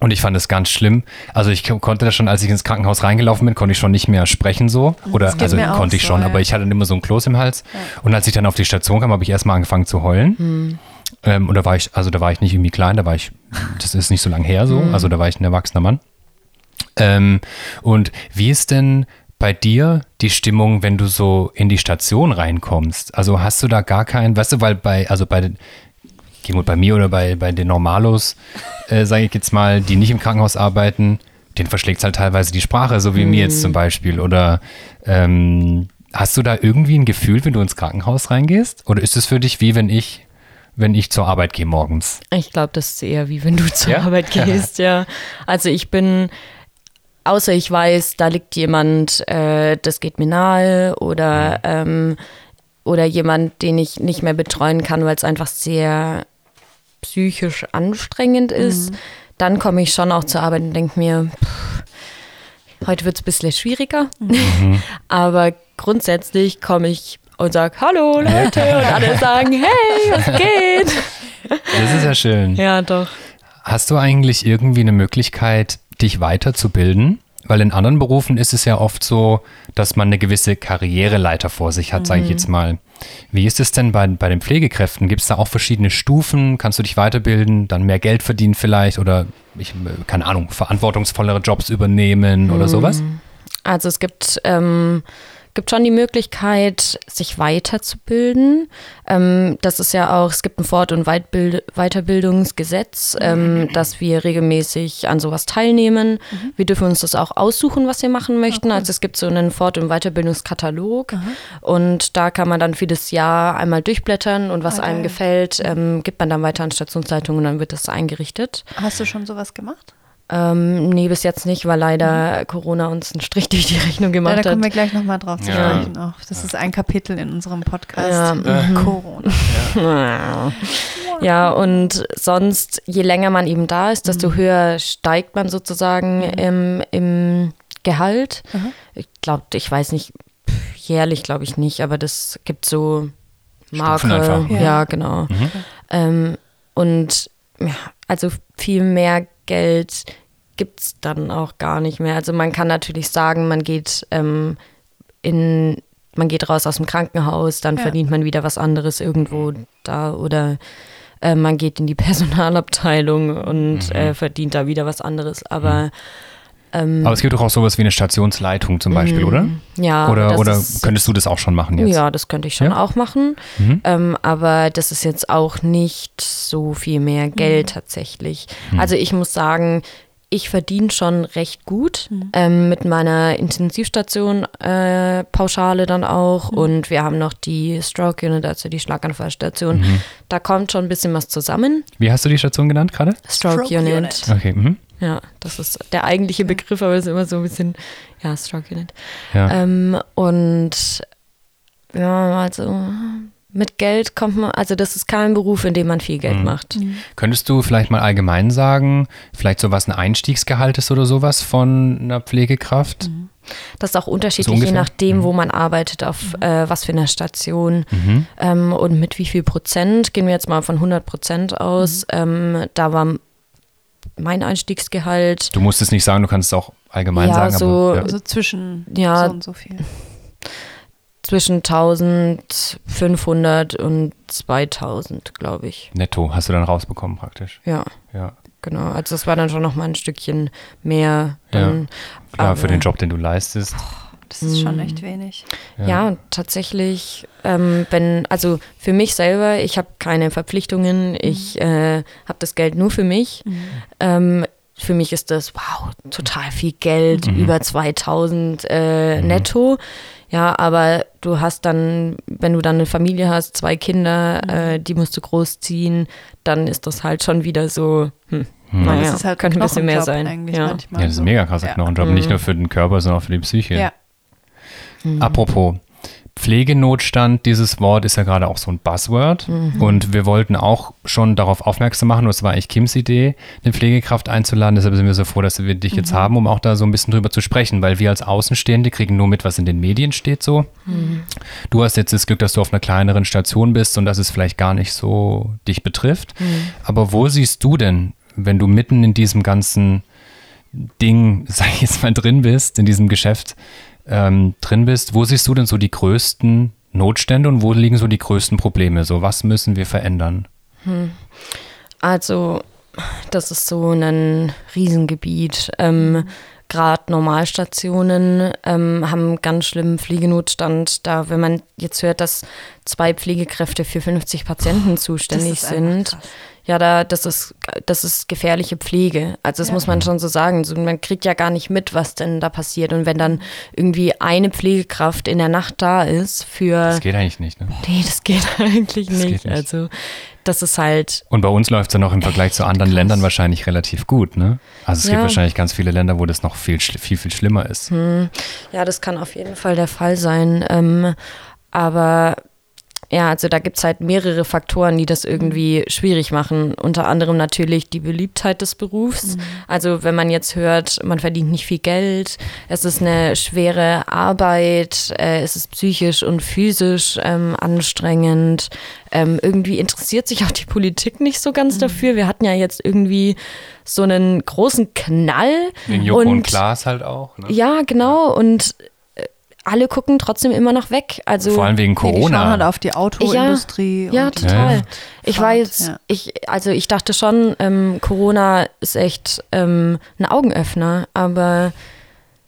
Und ich fand es ganz schlimm. Also ich ko- konnte das schon, als ich ins Krankenhaus reingelaufen bin, konnte ich schon nicht mehr sprechen so. Oder also konnte ich
so,
schon,
ja.
aber ich hatte dann immer so ein Kloß im Hals. Und als ich dann auf die Station kam, habe ich erstmal angefangen zu heulen.
Hm.
Ähm, und da war ich, also da war ich nicht irgendwie klein, da war ich, das ist nicht so lang her so,
Hm.
also da war ich ein erwachsener Mann. Ähm, und wie ist denn bei dir die Stimmung, wenn du so in die Station reinkommst? Also hast du da gar keinen, weißt du, weil bei, also bei mal bei mir oder bei, bei den Normalos, [LAUGHS] äh, sage ich jetzt mal, die nicht im Krankenhaus arbeiten, den verschlägt halt teilweise die Sprache, so wie mir jetzt zum Beispiel. Oder ähm, hast du da irgendwie ein Gefühl, wenn du ins Krankenhaus reingehst? Oder ist es für dich wie wenn ich, wenn ich zur Arbeit gehe morgens?
Ich glaube, das ist eher wie wenn du zur
Ja?
Arbeit [LAUGHS] gehst, ja. Also ich bin, außer ich weiß, da liegt jemand, äh, das geht mir nahe oder, ähm, oder jemand, den ich nicht mehr betreuen kann, weil es einfach sehr psychisch anstrengend ist, dann komme ich schon auch zur Arbeit und denke mir, pff, heute wird es ein bisschen schwieriger. [LAUGHS] Aber grundsätzlich komme ich und sage, hallo Leute, und alle sagen, hey, was geht?
Das ist ja schön.
Ja, doch.
Hast du eigentlich irgendwie eine Möglichkeit, dich weiterzubilden? Weil in anderen Berufen ist es ja oft so, dass man eine gewisse Karriereleiter vor sich hat, sage ich jetzt mal. Wie ist es denn bei, bei den Pflegekräften? Gibt es da auch verschiedene Stufen? Kannst du dich weiterbilden, dann mehr Geld verdienen vielleicht oder, ich, keine Ahnung, verantwortungsvollere Jobs übernehmen oder sowas?
Also es gibt, ähm, gibt schon die Möglichkeit, sich weiterzubilden. Ähm, das ist ja auch, es gibt ein Fort- und Weitbild Weiterbildungsgesetz, ähm, dass wir regelmäßig an sowas teilnehmen. Wir dürfen uns das auch aussuchen, was wir machen möchten. Also es gibt so einen Fort- und Weiterbildungskatalog und da kann man dann für das Jahr einmal durchblättern und was
Ah,
einem gefällt, ähm, gibt man dann weiter an Stationsleitung und dann wird das eingerichtet.
Hast du schon sowas gemacht?
Ähm, nee, bis jetzt nicht, weil leider Corona uns einen Strich durch die Rechnung
Ja,
gemacht
da kommen wir
hat.
gleich nochmal drauf zu
Ja.
sprechen. Auch. Das ist ein Kapitel in unserem Podcast.
Ja, mhm.
Corona. [LAUGHS]
Ja, und sonst, je länger man eben da ist, desto höher steigt man sozusagen im, im Gehalt. Ich glaube, ich weiß nicht, jährlich glaube ich nicht, aber das gibt so Marke. Ja,
Ja.
genau. Ähm, und ja, also viel mehr Geld gibt es dann auch gar nicht mehr. Also man kann natürlich sagen, man geht ähm, in, man geht raus aus dem Krankenhaus, dann
Ja.
verdient man wieder was anderes irgendwo da oder äh, man geht in die [LAUGHS] Personalabteilung und äh, verdient da wieder was anderes. Aber ähm,
Aber es gibt doch auch sowas wie eine Stationsleitung zum Beispiel, oder?
ja,
Oder, oder
ist,
könntest du das auch schon machen jetzt?
ja, das könnte ich schon
Ja?
auch machen.
Mhm.
Ähm, aber das ist jetzt auch nicht so viel mehr Geld tatsächlich. Also ich muss sagen, ich verdiene schon recht gut ähm, mit meiner Intensivstation äh, Pauschale dann auch und wir haben noch die Stroke Unit, also die Schlaganfallstation. Da kommt schon ein bisschen was zusammen.
Wie hast du die Station genannt gerade?
Stroke,
Stroke
Unit.
Unit.
Okay. Mhm.
Ja, das ist der eigentliche Begriff, aber es ist immer so ein bisschen, ja, Unit.
Ja.
Ähm, und ja, also mit Geld kommt man, also das ist kein Beruf, in dem man viel Geld macht.
Könntest du vielleicht mal allgemein sagen, vielleicht so was ein Einstiegsgehalt ist oder sowas von einer Pflegekraft?
Das ist auch unterschiedlich,
ungefähr?
je nachdem, wo man arbeitet, auf äh, was für einer Station
Mhm.
ähm, und mit wie viel Prozent. Gehen wir jetzt mal von 100 Prozent aus. Ähm, da war mein Einstiegsgehalt
Du musst es nicht sagen, du kannst es auch allgemein
Ja,
sagen,
so-
aber ja.
Also zwischen
Ja.
so und so viel.
zwischen 1500 und 2000, glaube ich.
netto hast du dann rausbekommen praktisch.
Ja,
Ja.
genau. Also das war dann schon noch mal ein Stückchen mehr.
Ja.
Dann,
Klar, für
aber-
den Job, den du leistest.
Das ist schon
Mhm.
echt wenig.
Ja, und tatsächlich, ähm, wenn, also für mich selber, ich habe keine Verpflichtungen, ich äh, habe das Geld nur für mich. Ähm, für mich ist das, wow, total viel Geld,
Mhm.
über 2000 äh, netto. Ja, aber du hast dann, wenn du dann eine Familie hast, zwei Kinder,
Mhm.
äh, die musst du großziehen, dann ist das halt schon wieder so, hm,
Mhm.
naja,
das ist halt
könnte ein bisschen mehr sein.
Eigentlich
Ja.
manchmal
Ja, das ist ein mega krasser
Ja.
Knochenjob. Nicht nur für den Körper, sondern auch für die Psyche.
Ja.
Apropos, Pflegenotstand, dieses Wort ist ja gerade auch so ein Buzzword. Und wir wollten auch schon darauf aufmerksam machen, und es war eigentlich Kims Idee, eine Pflegekraft einzuladen. Deshalb sind wir so froh, dass wir dich jetzt haben, um auch da so ein bisschen drüber zu sprechen, weil wir als Außenstehende kriegen nur mit, was in den Medien steht so. Du hast jetzt das Glück, dass du auf einer kleineren Station bist und dass es vielleicht gar nicht so dich betrifft. Aber wo siehst du denn, wenn du mitten in diesem ganzen Ding, [LAUGHS] sag ich jetzt mal, drin bist, in diesem Geschäft ähm, drin bist, wo siehst du denn so die größten Notstände und wo liegen so die größten Probleme? So, was müssen wir verändern?
Also, das ist so ein Riesengebiet. Ähm, Gerade Normalstationen ähm, haben ganz schlimmen Pflegenotstand. Da, wenn man jetzt hört, dass zwei Pflegekräfte für 50 Patienten zuständig
ist einfach
sind, ja, da, das ist, das ist gefährliche Pflege. Also das
Ja.
muss man schon so sagen. So, man kriegt ja gar nicht mit, was denn da passiert. Und wenn dann irgendwie eine Pflegekraft in der Nacht da ist für,
Das geht eigentlich nicht. Ne?
nee, das geht [LAUGHS] eigentlich
Das
nicht.
geht nicht.
Also das ist halt
Und bei uns läuft es ja noch im Vergleich zu anderen
krass.
Ländern wahrscheinlich relativ gut. Ne? Also es gibt
Ja.
wahrscheinlich ganz viele Länder, wo das noch viel, viel, viel schlimmer ist.
Ja, das kann auf jeden Fall der Fall sein. Ähm, aber ja, also da gibt es halt mehrere Faktoren, die das irgendwie schwierig machen. Unter anderem natürlich die Beliebtheit des Berufs. Also wenn man jetzt hört, man verdient nicht viel Geld, es ist eine schwere Arbeit, äh, es ist psychisch und physisch ähm, anstrengend. Ähm, irgendwie interessiert sich auch die Politik nicht so ganz dafür. Wir hatten ja jetzt irgendwie so einen großen Knall.
Wegen Joko und, Klaas halt auch. Ne?
Ja, genau. Und alle gucken trotzdem immer noch weg. Also
Vor allem wegen
Nee, die schauen
Corona.
halt auf die Autoindustrie.
ja,
und
total.
Ja.
Ich war jetzt,
ja.
ich, also ich dachte schon, ähm, Corona ist echt ähm, ein Augenöffner, aber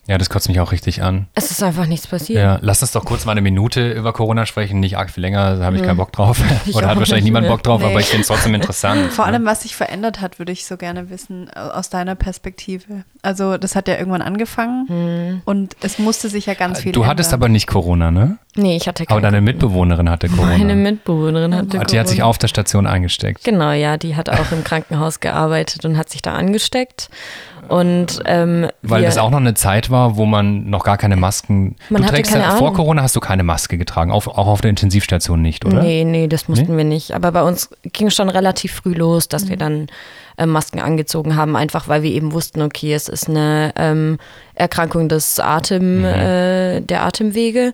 Ja, das kotzt mich auch richtig an.
es ist einfach nichts passiert.
Ja, lass uns doch kurz mal eine Minute über Corona sprechen. Nicht arg viel länger, da habe ich keinen Bock drauf. [LAUGHS]
Ich
Oder hat wahrscheinlich niemand
mehr.
Bock drauf,
Nee.
aber ich finde es trotzdem interessant.
Vor
ne?
allem, was sich verändert hat, würde ich so gerne wissen, äh, aus deiner Perspektive. Also, das hat ja irgendwann angefangen und es musste sich ja ganz viel
Du hattest
ändern.
aber nicht Corona, ne?
Nee, ich hatte
Aber
keine.
deine Mitbewohnerin hatte Corona.
Meine Mitbewohnerin hatte
die hat sich
Corona.
auf der Station eingesteckt.
Genau, ja, die hat auch im Krankenhaus gearbeitet und hat sich da angesteckt. Und ähm,
Weil
wir,
das auch noch eine Zeit war, wo man noch gar keine Masken.
Man
du
hatte
trägst
keine
ja, vor. Corona hast du keine Maske getragen, auf, auch auf der Intensivstation nicht, oder?
Nee, nee, das mussten wir nicht. Aber bei uns ging schon relativ früh los, dass wir
Mhm.
dann äh, Masken angezogen haben, einfach weil wir eben wussten, okay, es ist eine ähm, Erkrankung des Atem,
Mhm.
äh, der Atemwege.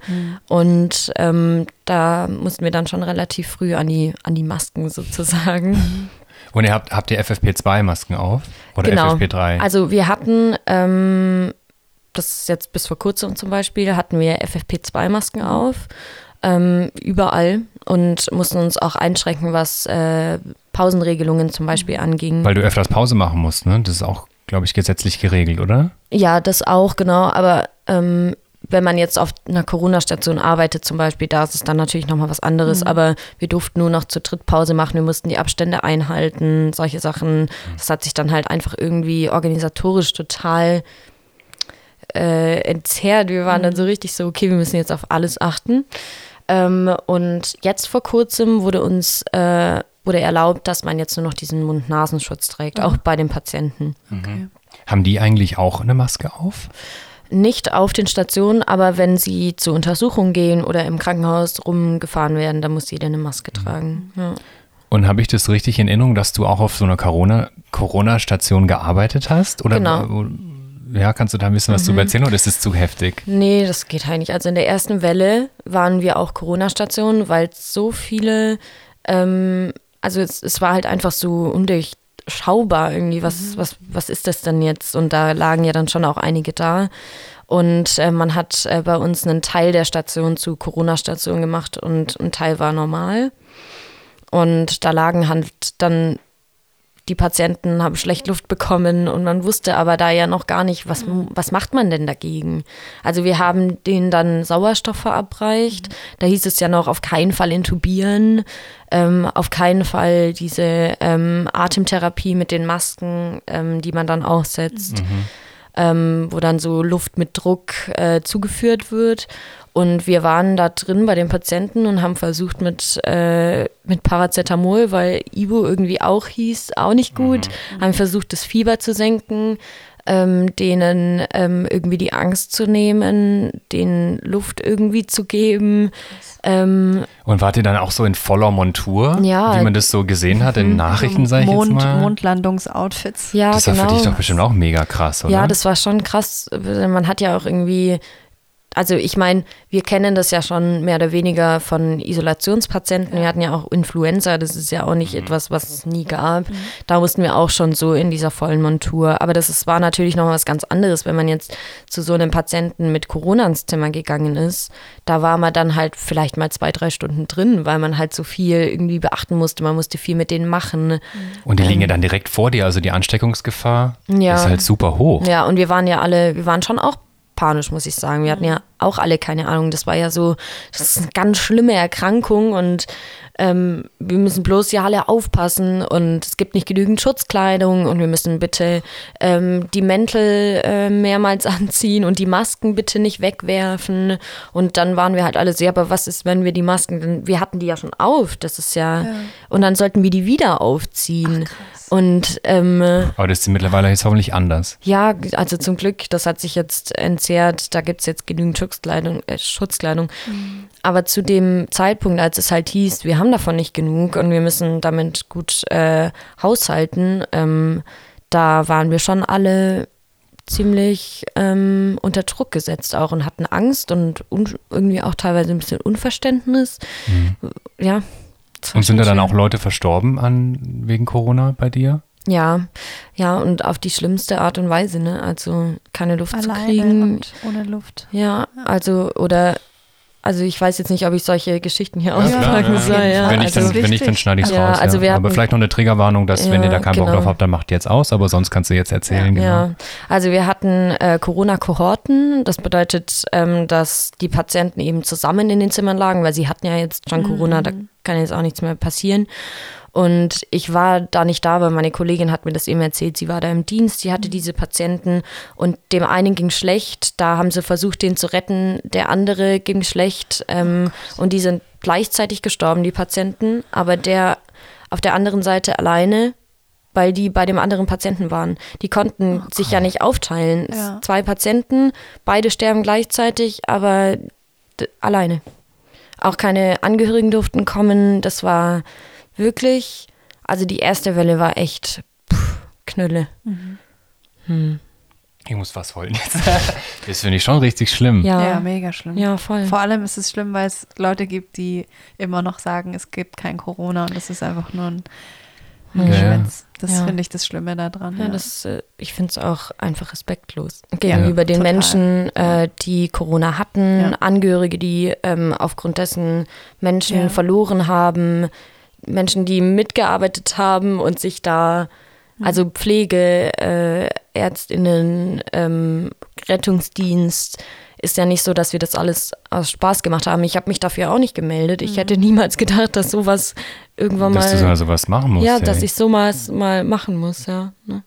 Und ähm, da mussten wir dann schon relativ früh an die, an die Masken sozusagen.
Und ihr habt, habt ihr FFP2-Masken auf? Oder
genau.
FFP3?
Also wir hatten, ähm, das ist jetzt bis vor kurzem zum Beispiel, hatten wir FFP2-Masken auf, ähm, überall und mussten uns auch einschränken, was äh, Pausenregelungen zum Beispiel anging.
Weil du öfters Pause machen musst, ne? Das ist auch, glaube ich, gesetzlich geregelt, oder?
Ja, das auch, genau. Aber ähm, wenn man jetzt auf einer Corona-Station arbeitet zum Beispiel, da ist es dann natürlich nochmal was anderes. Aber wir durften nur noch zur Drittpause machen, wir mussten die Abstände einhalten, solche Sachen. Das hat sich dann halt einfach irgendwie organisatorisch total äh, entzerrt. Wir waren dann so richtig so, okay, wir müssen jetzt auf alles achten. Ähm, und jetzt vor kurzem wurde uns äh, wurde erlaubt, dass man jetzt nur noch diesen Mund-Nasenschutz trägt, auch bei den Patienten.
Okay.
Haben die eigentlich auch eine Maske auf?
Nicht auf den Stationen, aber wenn sie zur Untersuchung gehen oder im Krankenhaus rumgefahren werden, dann muss jeder eine Maske tragen. Ja.
Und habe ich das richtig in Erinnerung, dass du auch auf so einer Corona- Corona-Station gearbeitet hast? Oder
Genau.
Ja, kannst du da ein bisschen was drüber erzählen oder ist es zu heftig?
Nee, das geht halt nicht. Also in der ersten Welle waren wir auch Corona-Stationen, weil so viele, ähm, also es, es war halt einfach so undurchschaubar irgendwie, was, was, was ist das denn jetzt? Und da lagen ja dann schon auch einige da. Und äh, man hat äh, bei uns einen Teil der Station zu Corona-Station gemacht und ein Teil war normal. Und da lagen halt dann die Patienten haben schlecht Luft bekommen und man wusste aber da ja noch gar nicht, was, was macht man denn dagegen? Also wir haben denen dann Sauerstoff verabreicht. Da hieß es ja noch, auf keinen Fall intubieren, ähm, auf keinen Fall diese ähm, Atemtherapie mit den Masken, ähm, die man dann aussetzt, ähm, wo dann so Luft mit Druck äh, zugeführt wird. Und wir waren da drin bei den Patienten und haben versucht mit, äh, mit Paracetamol, weil Ibu irgendwie auch hieß, auch nicht gut, haben versucht, das Fieber zu senken, ähm, denen ähm, irgendwie die Angst zu nehmen, denen Luft irgendwie zu geben. Ähm,
Und wart ihr dann auch so in voller Montur,
Ja.
wie man das so gesehen hat in Nachrichten, sag ich
Mond,
jetzt mal?
Mondlandungsoutfits.
ja,
das war
genau.
für dich doch bestimmt auch mega krass, oder?
Ja, das war schon krass. Man hat ja auch irgendwie, also ich meine, wir kennen das ja schon mehr oder weniger von Isolationspatienten. Wir hatten ja auch Influenza, das ist ja auch nicht etwas, was es nie gab. Da mussten wir auch schon so in dieser vollen Montur. Aber das ist, war natürlich noch was ganz anderes, wenn man jetzt zu so einem Patienten mit Corona ins Zimmer gegangen ist. Da war man dann halt vielleicht mal zwei, drei Stunden drin, weil man halt so viel irgendwie beachten musste. Man musste viel mit denen machen.
Und die liegen ja dann direkt vor dir, also die Ansteckungsgefahr
Ja.
ist halt super hoch.
Ja, und wir waren ja alle, wir waren schon auch panisch, muss ich sagen. Wir hatten ja auch alle keine Ahnung. Das war ja so, das ist eine ganz schlimme Erkrankung und ähm, wir müssen bloß ja alle aufpassen und es gibt nicht genügend Schutzkleidung und wir müssen bitte ähm, die Mäntel äh, mehrmals [LAUGHS] anziehen und die Masken bitte nicht wegwerfen. Und dann waren wir halt alle so, ja, aber was ist, wenn wir die Masken, denn wir hatten die ja schon auf, das ist ja, und dann sollten wir die wieder aufziehen. und ähm,
Aber das ist mittlerweile jetzt hoffentlich anders.
ja, also zum Glück, das hat sich jetzt entzerrt. Da gibt es jetzt genügend Schutzkleidung. Äh, Schutzkleidung. Aber zu dem Zeitpunkt, als es halt hieß, wir haben davon nicht genug und wir müssen damit gut äh, haushalten, ähm, da waren wir schon alle ziemlich ähm, unter Druck gesetzt auch und hatten Angst und un irgendwie auch teilweise ein bisschen Unverständnis. Ja. das war
Und sind da dann auch Leute verstorben an, wegen Corona bei dir?
Ja, ja, und auf die schlimmste Art und Weise, ne? Also keine Luft zu
Alleine
kriegen.
und ohne Luft.
Ja, also, oder, also ich weiß jetzt nicht, ob ich solche Geschichten hier
Ja, klar,
auspacken soll, ja.
wenn, nicht,
also,
dann, wenn nicht, dann schneide ich es
Ja,
raus.
also
ja.
wir
aber vielleicht noch eine Triggerwarnung, dass wenn ihr da keinen Bock
genau.
drauf habt, dann macht jetzt aus, aber sonst kannst du jetzt erzählen. Genau.
Ja, also wir hatten äh, Corona-Kohorten. Das bedeutet, ähm, dass die Patienten eben zusammen in den Zimmern lagen, weil sie hatten ja jetzt schon Corona, da kann jetzt auch nichts mehr passieren. Und ich war da nicht da, aber meine Kollegin hat mir das eben erzählt. Sie war da im Dienst, sie hatte diese Patienten und dem einen ging schlecht. Da haben sie versucht, den zu retten. Der andere ging schlecht ähm, und die sind gleichzeitig gestorben, die Patienten. Aber der auf der anderen Seite alleine weil die bei dem anderen Patienten waren. Die konnten sich ja nicht aufteilen.
Ja.
Zwei Patienten, beide sterben gleichzeitig, aber alleine. Auch keine Angehörigen durften kommen. Das war wirklich, also die erste Welle war echt pff, Knülle.
Ich muss was heulen jetzt. [LAUGHS] das finde ich schon richtig schlimm.
Ja,
Ja, mega schlimm.
ja voll.
Vor allem ist es schlimm, weil es Leute gibt, die immer noch sagen, es gibt kein Corona und es ist einfach nur ein,
Ja.
Geschwätz. Das
Ja.
finde ich das Schlimme daran.
Ja,
Ja,
das, äh, ich finde es auch einfach respektlos gegenüber den
total.
Menschen, äh, die Corona hatten,
Ja.
Angehörige, die ähm, aufgrund dessen Menschen
Ja.
verloren haben, Menschen, die mitgearbeitet haben und sich da,
Mhm.
also Pflege, äh, Ärztinnen, ähm, Rettungsdienst, ist ja nicht so, dass wir das alles aus Spaß gemacht haben. Ich habe mich dafür auch nicht gemeldet. Ich hätte niemals gedacht, dass sowas irgendwann
Dass du
mal.
also was machen musst.
ja,
ey.
dass ich sowas mal machen muss, ja. Ne?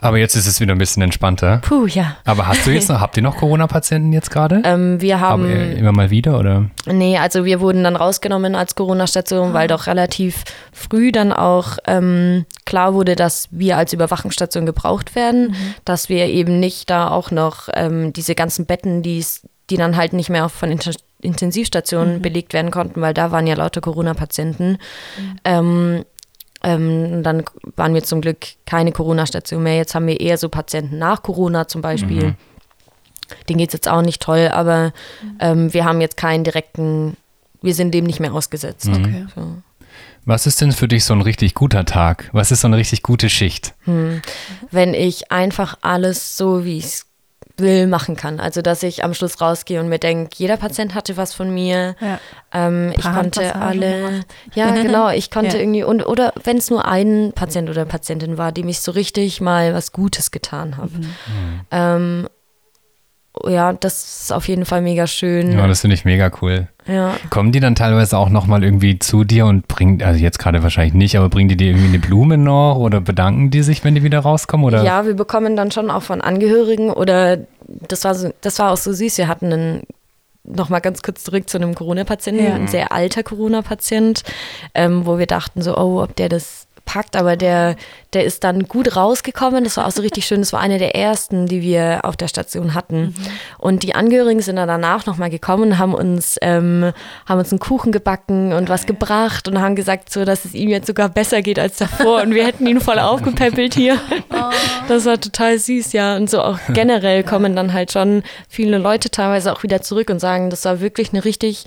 Aber jetzt ist es wieder ein bisschen entspannter.
Puh, ja.
Aber hast du jetzt [LAUGHS] noch, habt ihr noch Corona-Patienten jetzt gerade?
Ähm, wir haben,
Aber äh, immer mal wieder, oder?
nee, also wir wurden dann rausgenommen als Corona-Station, weil doch relativ früh dann auch ähm, klar wurde, dass wir als Überwachungsstation gebraucht werden, dass wir eben nicht da auch noch ähm, diese ganzen Betten, die's, die dann halt nicht mehr auch von Inter Intensivstationen belegt werden konnten, weil da waren ja lauter Corona-Patienten. Ähm, ähm, dann waren wir zum Glück keine Corona-Station mehr. Jetzt haben wir eher so Patienten nach Corona zum Beispiel. Denen geht es jetzt auch nicht toll, aber ähm, wir haben jetzt keinen direkten, wir sind dem nicht mehr ausgesetzt.
Okay.
So.
Was ist denn für dich so ein richtig guter Tag? Was ist so eine richtig gute Schicht?
Wenn ich einfach alles so, wie ich es will, machen kann. Also dass ich am Schluss rausgehe und mir denke, jeder Patient hatte was von mir.
Ja.
Ähm, ich konnte alle,
gemacht.
ja [LAUGHS] genau, ich konnte
Ja.
irgendwie und oder wenn es nur ein Patient oder Patientin war, dem ich so richtig mal was Gutes getan habe.
Mhm.
Ähm, ja, das ist auf jeden Fall mega schön.
Ja, das finde ich mega cool.
Ja.
Kommen die dann teilweise auch nochmal irgendwie zu dir und bringen, also jetzt gerade wahrscheinlich nicht, aber bringen die dir irgendwie eine Blume noch oder bedanken die sich, wenn die wieder rauskommen? Oder?
Ja, wir bekommen dann schon auch von Angehörigen oder das war so, das war auch so süß. Wir hatten einen noch mal ganz kurz zurück zu einem Corona-Patienten,
Ja.
ein sehr alter Corona-Patient, ähm, wo wir dachten so, oh, ob der das packt, aber der, der ist dann gut rausgekommen. Das war auch so richtig schön. Das war einer der ersten, die wir auf der Station hatten. Und die Angehörigen sind dann danach noch mal gekommen und haben uns, ähm, haben uns einen Kuchen gebacken und was gebracht und haben gesagt, so, dass es ihm jetzt sogar besser geht als davor. Und wir hätten ihn voll aufgepäppelt hier. Das war total süß, ja. Und so auch generell kommen dann halt schon viele Leute teilweise auch wieder zurück und sagen, das war wirklich eine richtig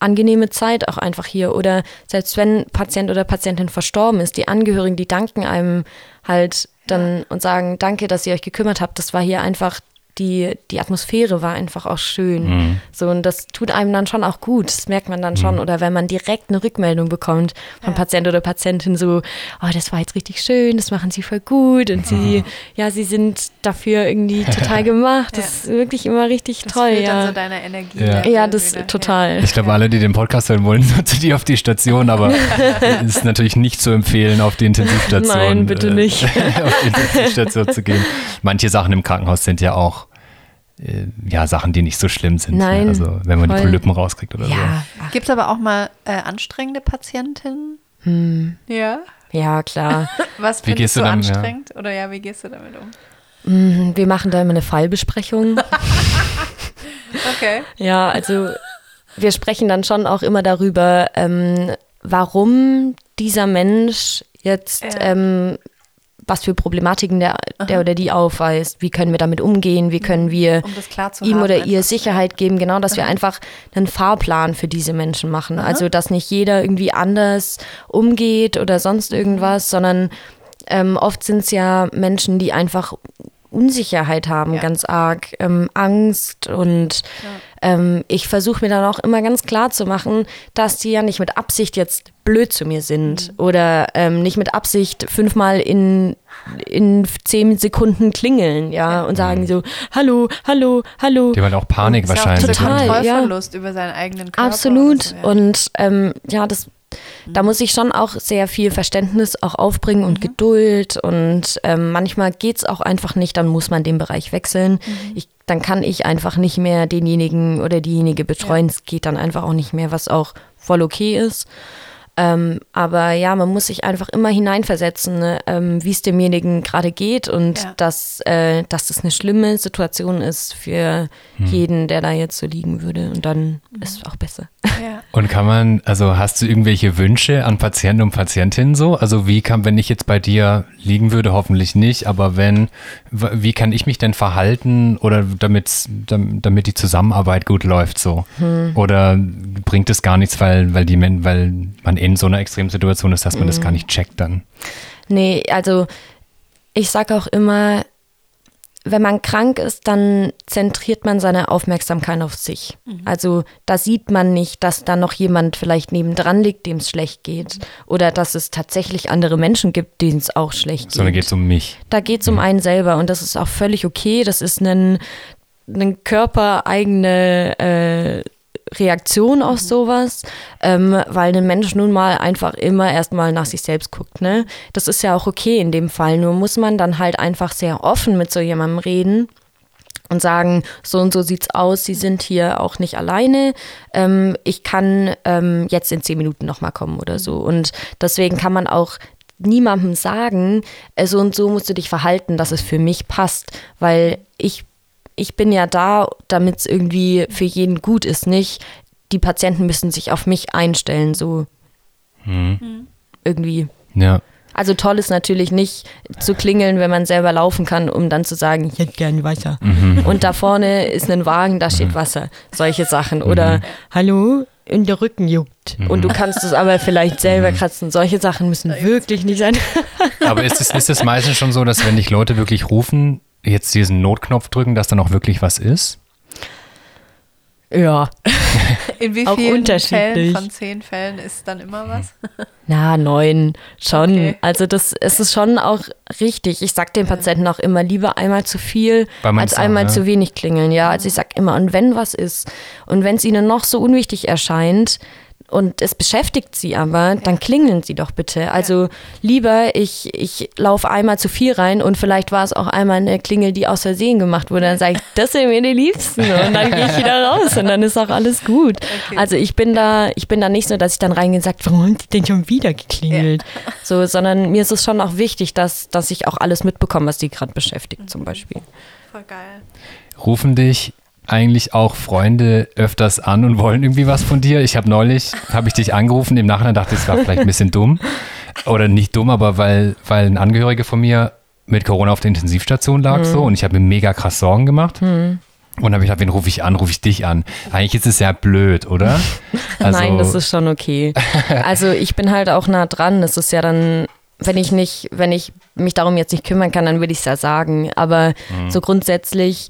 angenehme Zeit auch einfach hier. Oder selbst wenn Patient oder Patientin verstorben ist, die Angehörigen, die danken einem halt dann und sagen, danke, dass ihr euch gekümmert habt. Das war hier einfach, die, die Atmosphäre war einfach auch schön. So, und das tut einem dann schon auch gut. Das merkt man dann schon. Oder wenn man direkt eine Rückmeldung bekommt von Patient oder Patientin, so, oh, das war jetzt richtig schön, das machen sie voll gut. Und sie, ja, sie sind dafür irgendwie total gemacht. [LAUGHS] Das ist wirklich immer richtig
Das
toll, ja.
so deine Energie.
Ja.
ja, das
wieder.
total.
Ich glaube, alle, die den Podcast hören wollen, sind zu dir auf die Station, aber es [LAUGHS] ist natürlich nicht zu empfehlen, auf die Intensivstation.
Nein, bitte
äh,
nicht. [LAUGHS]
auf die Intensivstation zu gehen. Manche Sachen im Krankenhaus sind ja auch äh, ja, Sachen, die nicht so schlimm sind.
Nein,
Ne? Also wenn man die
voll.
Polypen rauskriegt oder
Ja,
Gibt es aber auch mal äh, anstrengende Patientinnen?
hm,
Ja.
ja, klar. [LAUGHS]
Was
Wie
findest
gehst du
du
damit, ja?
anstrengend? Oder ja, wie gehst du damit um?
Hm, Wir machen da immer eine Fallbesprechung. [LAUGHS]
Okay.
Ja, also wir sprechen dann schon auch immer darüber, ähm, warum dieser Mensch jetzt,
Ja.
ähm, was für Problematiken der, der oder die aufweist. Wie können wir damit umgehen? Wie können wir
Um
ihm
haben.
oder ihr. Sicherheit geben? Genau, dass wir einfach einen Fahrplan für diese Menschen machen. Also, dass nicht jeder irgendwie anders umgeht oder sonst irgendwas, sondern ähm, oft sind es ja Menschen, die einfach Unsicherheit haben,
Ja.
ganz arg, ähm, Angst und ähm, ich versuche mir dann auch immer ganz klar zu machen, dass die ja nicht mit Absicht jetzt blöd zu mir sind oder ähm, nicht mit Absicht fünfmal in, in zehn Sekunden klingeln, ja, und sagen so, hallo, hallo, hallo.
Die haben halt auch Panik
Ist ja auch
wahrscheinlich.
dieser
Total?
Kontrollverlust über seinen eigenen Körper.
Absolut.
oder so, ja.
Und ähm, ja, das, da muss ich schon auch sehr viel Verständnis auch aufbringen und Geduld. Und ähm, manchmal geht's auch einfach nicht, dann muss man den Bereich wechseln. Ich, dann kann ich einfach nicht mehr denjenigen oder diejenige betreuen. Es geht dann einfach auch nicht mehr, was auch voll okay ist. Ähm, aber ja, man muss sich einfach immer hineinversetzen, ne, ähm, wie es demjenigen gerade geht und
Ja.
dass, äh, dass das eine schlimme Situation ist für jeden, der da jetzt so liegen würde. Und dann ist es auch besser.
ja. [LAUGHS]
Und kann man, also hast du irgendwelche Wünsche an Patienten und Patientinnen so? Also wie kann, wenn ich jetzt bei dir liegen würde, hoffentlich nicht, aber wenn, wie kann ich mich denn verhalten oder damit, damit die Zusammenarbeit gut läuft so? Oder bringt es gar nichts, weil, weil die weil man in so einer Extremsituation ist, dass man das gar nicht checkt dann?
Nee, also ich sage auch immer, wenn man krank ist, dann zentriert man seine Aufmerksamkeit auf sich. Also da sieht man nicht, dass da noch jemand vielleicht nebendran liegt, dem es schlecht geht. Oder dass es tatsächlich andere Menschen gibt, denen es auch schlecht
Sondern
geht.
geht es um mich.
Da geht es um einen selber und das ist auch völlig okay. Das ist ein, ein körpereigene äh, Reaktion auf sowas, ähm, weil ein Mensch nun mal einfach immer erstmal nach sich selbst guckt. Ne? Das ist ja auch okay in dem Fall. Nur muss man dann halt einfach sehr offen mit so jemandem reden und sagen, so und so sieht's aus, Sie sind hier auch nicht alleine. Ähm, ich kann ähm, jetzt in zehn Minuten nochmal kommen oder so. Und deswegen kann man auch niemandem sagen, äh, so und so musst du dich verhalten, dass es für mich passt, weil ich ich bin ja da, damit es irgendwie für jeden gut ist, nicht? Die Patienten müssen sich auf mich einstellen, so irgendwie.
Ja.
Also toll ist natürlich nicht zu klingeln, wenn man selber laufen kann, um dann zu sagen, ich hätte gern Wasser. Und da vorne ist ein Wagen, da steht Wasser. Solche Sachen. Oder hallo, in der Rücken juckt. Und du kannst es aber vielleicht selber kratzen. Solche Sachen müssen wirklich nicht sein.
Aber ist es, ist es meistens schon so, dass wenn dich Leute wirklich rufen, jetzt diesen Notknopf drücken, dass dann auch wirklich was ist?
Ja. [LAUGHS]
In wie
Auch
vielen. Fällen von zehn Fällen ist dann immer was? [LAUGHS]
Na, neun, schon.
Okay.
Also das es ist schon auch richtig. Ich sag den Patienten auch immer, lieber einmal zu viel als
auch,
einmal
ja.
zu wenig klingeln. Ja, also ich sag immer, und wenn was ist und wenn es ihnen noch so unwichtig erscheint und es beschäftigt sie aber, dann klingeln sie doch bitte. Also lieber ich, ich laufe einmal zu viel rein und vielleicht war es auch einmal eine Klingel, die aus Versehen gemacht wurde. Dann sage ich, das sind mir die Liebsten [LAUGHS] und dann gehe ich wieder raus und dann ist auch alles gut.
Okay.
Also ich bin da, ich bin da nicht so, dass ich dann reingehe und sage, warum haben die denn schon wieder geklingelt? [LAUGHS] So, sondern mir ist es schon auch wichtig, dass, dass ich auch alles mitbekomme, was die gerade beschäftigt, zum Beispiel.
Voll geil.
Rufen dich eigentlich auch Freunde öfters an und wollen irgendwie was von dir? Ich habe neulich, habe ich dich angerufen, im Nachhinein dachte ich, es war vielleicht ein bisschen dumm. Oder nicht dumm, aber weil, weil ein Angehöriger von mir mit Corona auf der Intensivstation lag so und ich habe mir mega krass Sorgen gemacht. Und dann habe ich gedacht, wen rufe ich an? Rufe ich dich an. Eigentlich ist es ja blöd, oder? [LAUGHS] Also,
Nein, das ist schon okay. Also ich bin halt auch nah dran. Das ist ja dann, wenn ich nicht, wenn ich mich darum jetzt nicht kümmern kann, dann würde ich es ja sagen. Aber
Mhm.
so grundsätzlich,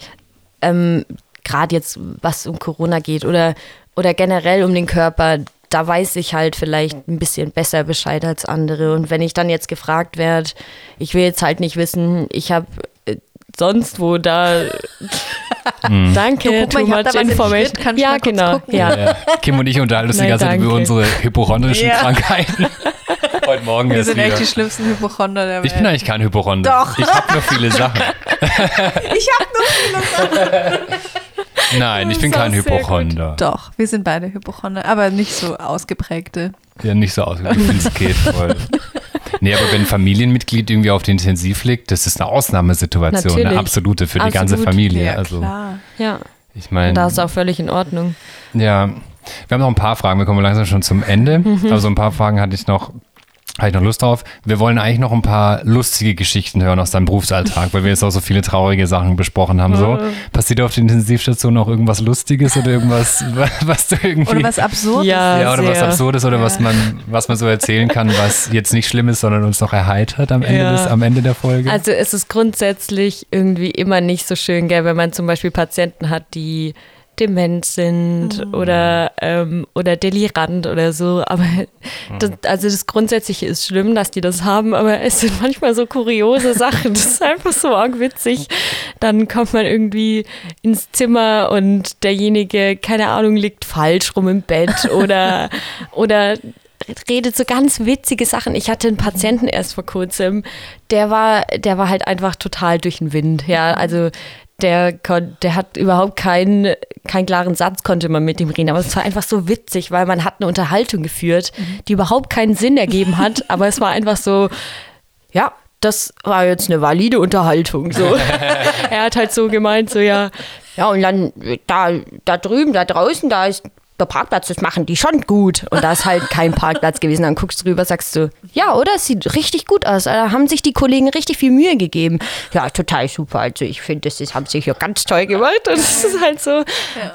ähm, gerade jetzt, was um Corona geht oder, oder generell um den Körper, da weiß ich halt vielleicht ein bisschen besser Bescheid als andere. Und wenn ich dann jetzt gefragt werde, ich will jetzt halt nicht wissen, ich habe äh, sonst wo da. [LAUGHS] Danke,
Du, guck mal,
too much
da was im
information.
Schritt, kannst du
Ja, genau.
gucken?
Ja.
Ja. Kim und ich unterhalten uns die ganze Zeit über unsere hypochondrischen
Ja.
Krankheiten. [LAUGHS] Heute Morgen
Wir sind echt
wieder.
die schlimmsten Hypochonder der
Ich bin
Welt.
eigentlich kein Hypochonder.
Doch.
Ich habe nur viele Sachen. [LAUGHS]
Ich hab nur viele Sachen.
Nein, ich bin kein. Hypochonder.
Doch, wir sind beide Hypochonder, aber nicht so ausgeprägte.
Ja, nicht so aus. Ich finde es geht [LAUGHS] voll. Nee, aber wenn ein Familienmitglied irgendwie auf die Intensiv liegt, das ist eine Ausnahmesituation, eine
Natürlich.
absolute für die ganze
Absolut.
Familie.
Ja,
also
klar.
Ja,
ich meine,
da ist auch völlig in Ordnung.
ja, wir haben noch ein paar Fragen. Wir kommen langsam schon zum Ende.
Mhm.
Also ein paar Fragen hatte ich noch. Hatte ich noch Lust drauf. Wir wollen eigentlich noch ein paar lustige Geschichten hören aus deinem Berufsalltag, weil wir jetzt auch so viele traurige Sachen besprochen haben. So. Passiert auf der Intensivstation auch irgendwas Lustiges oder irgendwas, [LAUGHS] was du irgendwie.
Oder was Absurdes.
Ja.
ja, oder was
sehr.
Absurdes oder was
Ja.
man, was man so erzählen kann, was jetzt nicht schlimm ist, sondern uns noch erheitert am Ende,
Ja.
des, am Ende der Folge.
Also es ist grundsätzlich irgendwie immer nicht so schön, gell, wenn man zum Beispiel Patienten hat, die dement sind oder, ähm, oder delirant oder so. Aber das, also das Grundsätzliche ist schlimm, dass die das haben, aber es sind manchmal so kuriose Sachen. Das ist einfach so arg witzig. Dann kommt man irgendwie ins Zimmer und derjenige, keine Ahnung, liegt falsch rum im Bett oder, [LAUGHS] oder redet so ganz witzige Sachen. Ich hatte einen Patienten erst vor kurzem, der war, der war halt einfach total durch den Wind. Ja, also der, der hat überhaupt keinen, keinen klaren Satz, konnte man mit ihm reden. Aber es war einfach so witzig, weil man hat eine Unterhaltung geführt, die überhaupt keinen Sinn ergeben hat. [LAUGHS] aber es war einfach so, ja, das war jetzt eine valide Unterhaltung. So. [LAUGHS] er hat halt so gemeint, so ja, ja, und dann da, da drüben, da draußen, da ist der Parkplatz, das machen die schon gut. Und da ist halt kein Parkplatz gewesen. Dann guckst du rüber, sagst du, ja, oder? Es sieht richtig gut aus. Da haben sich die Kollegen richtig viel Mühe gegeben. Ja, total super. Also ich finde, das ist, haben sie hier ganz toll gemacht. Und es ist halt so,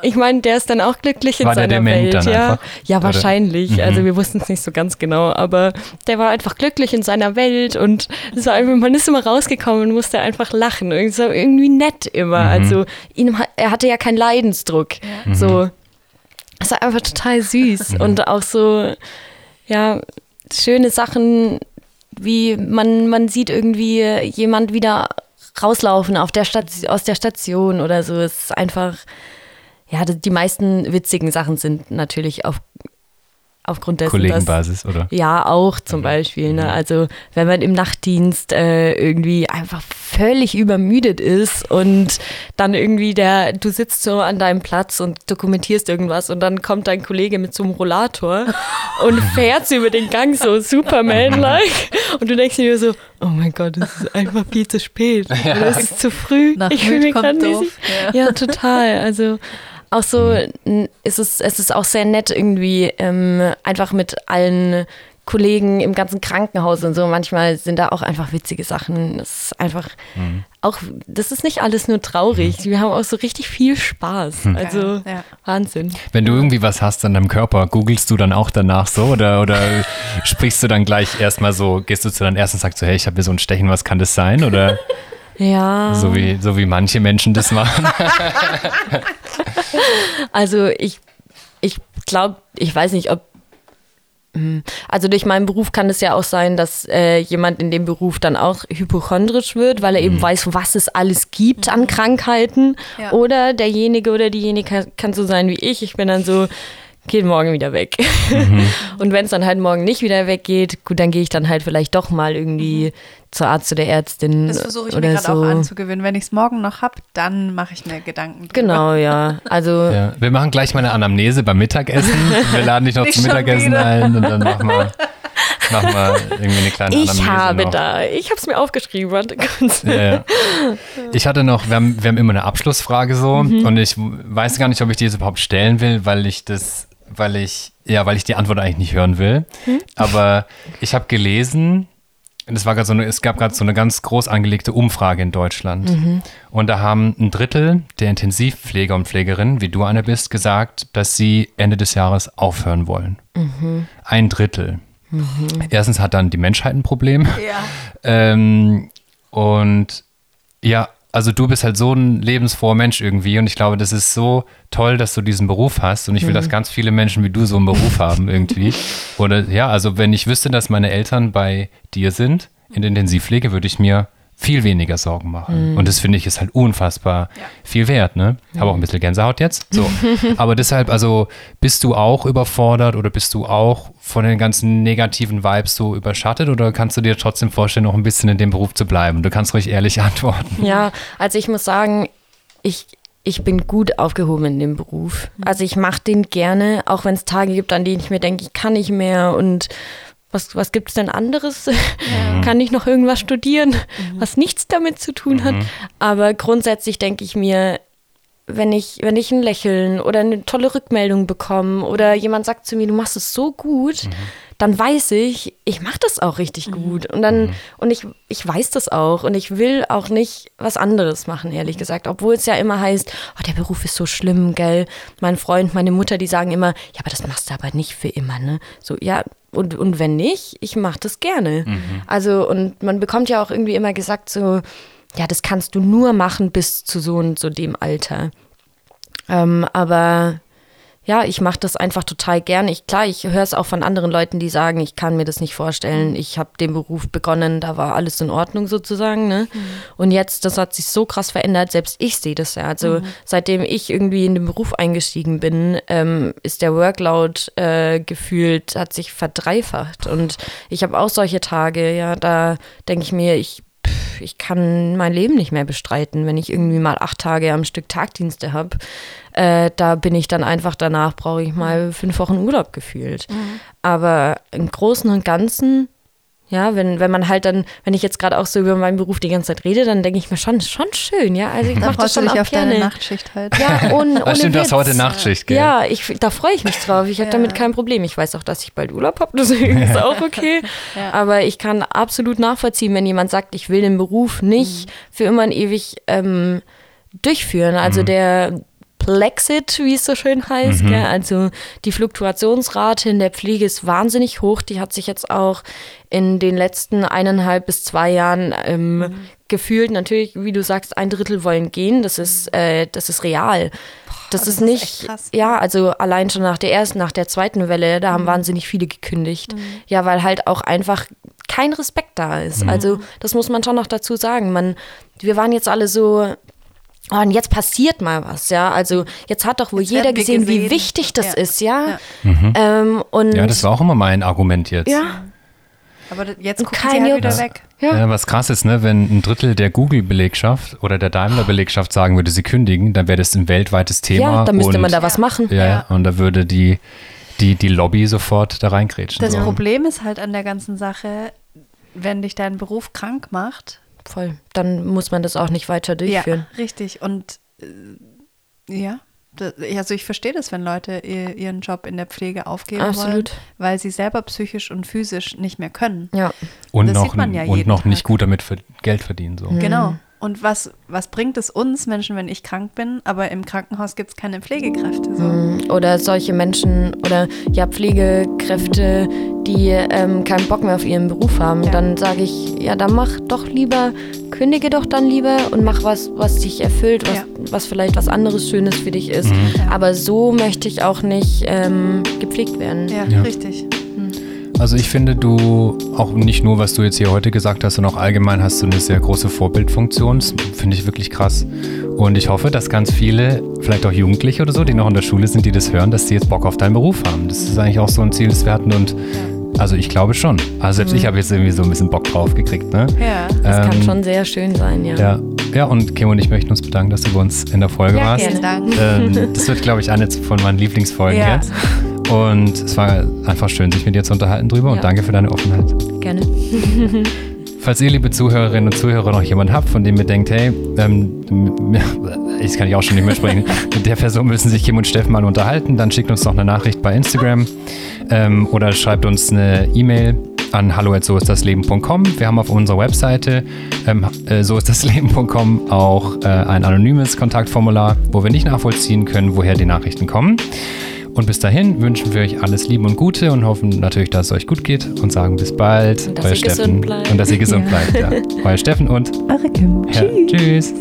ich meine, der ist dann auch glücklich in
War der
seiner
dement
Welt.
dann
ja.
einfach?
ja, wahrscheinlich. Also wir wussten es nicht so ganz genau, aber der war einfach glücklich in seiner Welt und es war einfach, man ist immer rausgekommen und musste einfach lachen. Irgendwie, so, irgendwie nett immer. Also ihn, hat- er hatte ja keinen Leidensdruck. So, es war einfach total süß und auch so, ja, schöne Sachen, wie man, man sieht irgendwie jemand wieder rauslaufen auf der Stat aus der Station oder so. Es ist einfach, ja, die meisten witzigen Sachen sind natürlich auf, aufgrund dessen, dass,
Kollegenbasis, oder?
ja, auch zum Beispiel. Ne? Also wenn man im Nachtdienst äh, irgendwie einfach völlig übermüdet ist und dann irgendwie der, du sitzt so an deinem Platz und dokumentierst irgendwas und dann kommt dein Kollege mit so einem Rollator [LAUGHS] und fährt über den Gang so Superman-like und du denkst dir so, oh mein Gott, es ist einfach viel zu spät. [LAUGHS] Oder es ist zu früh.
Nach
ich grad nicht
doof.
sicher. Ja, total. Also auch so n- ist es, es ist auch sehr nett irgendwie ähm, einfach mit allen Kollegen im ganzen Krankenhaus und so. Manchmal sind da auch einfach witzige Sachen. Das ist einfach auch, das ist nicht alles nur traurig. Wir haben auch so richtig viel Spaß. Also
Ja.
Wahnsinn.
Wenn du irgendwie was hast an deinem Körper, googelst du dann auch danach so oder, oder sprichst du dann gleich erstmal so, gehst du zu deinem ersten und sagst so, hey, ich habe hier so ein Stechen, was kann das sein? Oder [LAUGHS]
Ja.
So wie, so wie manche Menschen das machen. [LAUGHS]
Also ich, ich glaube, ich weiß nicht, ob. hm, Also durch meinen Beruf kann es ja auch sein, dass äh, jemand in dem Beruf dann auch hypochondrisch wird, weil er eben weiß, was es alles gibt an Krankheiten.
Ja.
Oder derjenige oder diejenige kann, kann so sein wie ich. Ich bin dann so, geht morgen wieder weg. [LAUGHS] Und wenn es dann halt morgen nicht wieder weggeht, gut, dann gehe ich dann halt vielleicht doch mal irgendwie zur Arzt oder Ärztin
Das versuche ich mir gerade
so.
auch anzugewöhnen. Wenn ich es morgen noch habe, dann mache ich mir Gedanken drüber.
Genau, ja. Also
Ja. Wir machen gleich mal eine Anamnese beim Mittagessen. [LAUGHS] Wir laden dich noch zum Mittagessen
wieder.
ein und dann machen wir, machen wir irgendwie eine kleine Anamnese.
ich habe
noch.
da, ich habe es mir aufgeschrieben. Warte kurz.
Ja, ja. [LAUGHS] Ich hatte noch, wir haben, wir haben immer eine Abschlussfrage so
Mhm.
und ich weiß gar nicht, ob ich die jetzt überhaupt stellen will, weil ich das, weil ich, ja, weil ich die Antwort eigentlich nicht hören will.
Hm?
Aber ich habe gelesen, das war gerade so eine, es gab gerade so eine ganz groß angelegte Umfrage in Deutschland.
Mhm.
Und da haben ein Drittel der Intensivpfleger und Pflegerinnen, wie du eine bist, gesagt, dass sie Ende des Jahres aufhören wollen.
Mhm.
Ein Drittel. Erstens hat dann die Menschheit ein Problem.
Ja.
Ähm, und ja, also du bist halt so ein lebensfroher Mensch irgendwie und ich glaube, das ist so toll, dass du diesen Beruf hast und ich will, dass ganz viele Menschen wie du so einen Beruf haben irgendwie. [LAUGHS] Oder ja, also wenn ich wüsste, dass meine Eltern bei dir sind in der Intensivpflege, würde ich mir viel weniger Sorgen machen. Und das finde ich ist halt unfassbar
Ja.
viel wert, ne? Habe auch ein bisschen Gänsehaut jetzt. So. [LAUGHS] Aber deshalb, also bist du auch überfordert oder bist du auch von den ganzen negativen Vibes so überschattet oder kannst du dir trotzdem vorstellen, noch ein bisschen in dem Beruf zu bleiben? Du kannst ruhig ehrlich [LAUGHS] antworten.
Ja, also ich muss sagen, ich, ich bin gut aufgehoben in dem Beruf. Also ich mache den gerne, auch wenn es Tage gibt, an denen ich mir denke, ich kann nicht mehr und was, was gibt es denn anderes? [LAUGHS] Kann ich noch irgendwas studieren, was nichts damit zu tun hat? Aber grundsätzlich denke ich mir, wenn ich, wenn ich ein Lächeln oder eine tolle Rückmeldung bekomme oder jemand sagt zu mir, du machst es so gut, dann weiß ich, ich mache das auch richtig gut. Und dann, und ich, ich weiß das auch. Und ich will auch nicht was anderes machen, ehrlich gesagt. Obwohl es ja immer heißt, oh, der Beruf ist so schlimm, gell? Mein Freund, meine Mutter, die sagen immer, ja, aber das machst du aber nicht für immer, ne? So, ja, und, und wenn nicht, ich mache das gerne. Also, und man bekommt ja auch irgendwie immer gesagt, so, ja, das kannst du nur machen bis zu so und so dem Alter. Ähm, aber ja, ich mache das einfach total gern. Ich, klar, ich höre es auch von anderen Leuten, die sagen, ich kann mir das nicht vorstellen. Ich habe den Beruf begonnen, da war alles in Ordnung sozusagen. Ne? Und jetzt, das hat sich so krass verändert, selbst ich sehe das ja. Also seitdem ich irgendwie in den Beruf eingestiegen bin, ähm, ist der Workload äh, gefühlt, hat sich verdreifacht. Und ich habe auch solche Tage, ja, da denke ich mir, ich ich kann mein Leben nicht mehr bestreiten, wenn ich irgendwie mal acht Tage am Stück Tagdienste habe. Äh, da bin ich dann einfach danach, brauche ich mal fünf Wochen Urlaub gefühlt. Aber im Großen und Ganzen, ja, wenn, wenn man halt dann, wenn ich jetzt gerade auch so über meinen Beruf die ganze Zeit rede, dann denke ich mir schon, ist schon schön, ja. Also ich [LAUGHS] mache das schon
dich
auch
auf
gerne.
deine Nachtschicht halt.
Ja, [LAUGHS] ohne, ohne
stimmt, du hast heute Nachtschicht, gell?
Ja, ich, da freue ich mich drauf. Ich habe
Ja.
damit kein Problem. Ich weiß auch, dass ich bald Urlaub habe, [LAUGHS] deswegen ist auch okay.
Ja.
Aber ich kann absolut nachvollziehen, wenn jemand sagt, ich will den Beruf nicht für immer und ewig ähm, durchführen. Also der Plexit, wie es so schön heißt. Gell? Also die Fluktuationsrate in der Pflege ist wahnsinnig hoch. Die hat sich jetzt auch in den letzten eineinhalb bis zwei Jahren ähm, gefühlt. Natürlich, wie du sagst, ein Drittel wollen gehen. Das ist, äh, das ist real. das,
das
ist
ist
nicht,
echt krass.
ja, also allein schon nach der ersten, nach der zweiten Welle, da haben wahnsinnig viele gekündigt. Ja, weil halt auch einfach kein Respekt da ist. Also das muss man schon noch dazu sagen. Man, wir waren jetzt alle so, und jetzt passiert mal was, ja. Also jetzt hat doch wohl
Jetzt
jeder
wir
gesehen, wie
gesehen.
wichtig das
Ja.
ist, ja.
Ja.
Ähm, und
Ja, das war auch immer mein Argument jetzt.
ja,
Aber jetzt gucken
kein
sie halt wieder weg.
ja.
Ja, was krass ist, ne, wenn ein Drittel der Google-Belegschaft oder der Daimler-Belegschaft sagen würde, sie kündigen, dann wäre das ein weltweites Thema.
ja, da müsste
und,
man da was machen.
Ja,
Ja.
und da würde die, die, die Lobby sofort da reingrätschen.
Das
so.
Problem ist halt an der ganzen Sache, wenn dich dein Beruf krank macht.
Voll. Dann muss man das auch nicht weiter durchführen.
Ja, richtig. Und äh, ja, da- also ich verstehe das, wenn Leute ihr, ihren Job in der Pflege aufgeben
Absolut.
wollen, weil sie selber psychisch und physisch nicht mehr können.
Ja.
und
das
noch,
sieht man ja
und
jeden
noch nicht
Tag.
gut damit für Geld verdienen. So.
Mhm.
Genau. Und was, was bringt es uns Menschen, wenn ich krank bin, aber im Krankenhaus gibt es keine Pflegekräfte? So.
Mm, Oder solche Menschen oder ja, Pflegekräfte, die ähm, keinen Bock mehr auf ihren Beruf haben.
Ja.
Dann sage ich, ja, dann mach doch lieber, kündige doch dann lieber und mach was, was dich erfüllt, was,
Ja.
was vielleicht was anderes Schönes für dich ist.
Mhm.
Ja.
Aber so möchte ich auch nicht ähm, gepflegt werden.
Ja,
Ja.
richtig.
Also ich finde, du, auch nicht nur, was du jetzt hier heute gesagt hast, sondern auch allgemein hast du eine sehr große Vorbildfunktion. Das finde ich wirklich krass. Und ich hoffe, dass ganz viele, vielleicht auch Jugendliche oder so, die noch in der Schule sind, die das hören, dass die jetzt Bock auf deinen Beruf haben. Das ist eigentlich auch so ein Ziel, das wir hatten. Und also ich glaube schon. Also selbst ich habe jetzt irgendwie so ein bisschen Bock drauf gekriegt. Ne?
Ja.
Das kann
Ähm,
schon sehr schön sein, ja.
Ja. ja, und Kim und ich möchten uns bedanken, dass du bei uns in der Folge
Ja,
warst.
vielen Dank.
Ähm, [LAUGHS] das wird, glaube ich, eine von meinen Lieblingsfolgen
Ja.
jetzt. Und es war einfach schön, sich mit dir zu unterhalten drüber. Und
Ja.
danke für deine Offenheit.
Gerne. [LAUGHS] [LAUGHS]
Falls ihr, liebe Zuhörerinnen und Zuhörer, noch jemanden habt, von dem ihr denkt, hey, ähm, [LAUGHS] ich kann ich auch schon nicht mehr sprechen, mit der Person müssen sich Kim und Steffen mal unterhalten, dann schickt uns doch eine Nachricht bei Instagram ähm, oder schreibt uns eine E-Mail an hallo@soistdasleben.com. Wir haben auf unserer Webseite ähm, äh, soistdasleben.com auch äh, ein anonymes Kontaktformular, wo wir nicht nachvollziehen können, woher die Nachrichten kommen. Und bis dahin wünschen wir euch alles Liebe und Gute und hoffen natürlich, dass es euch gut geht und sagen bis bald.
Und dass
euer
ihr gesund
Steffen.
bleibt.
Und dass ihr gesund bleibt, ja. [LAUGHS] Euer Steffen und
Eure Kim.
ja, tschüss.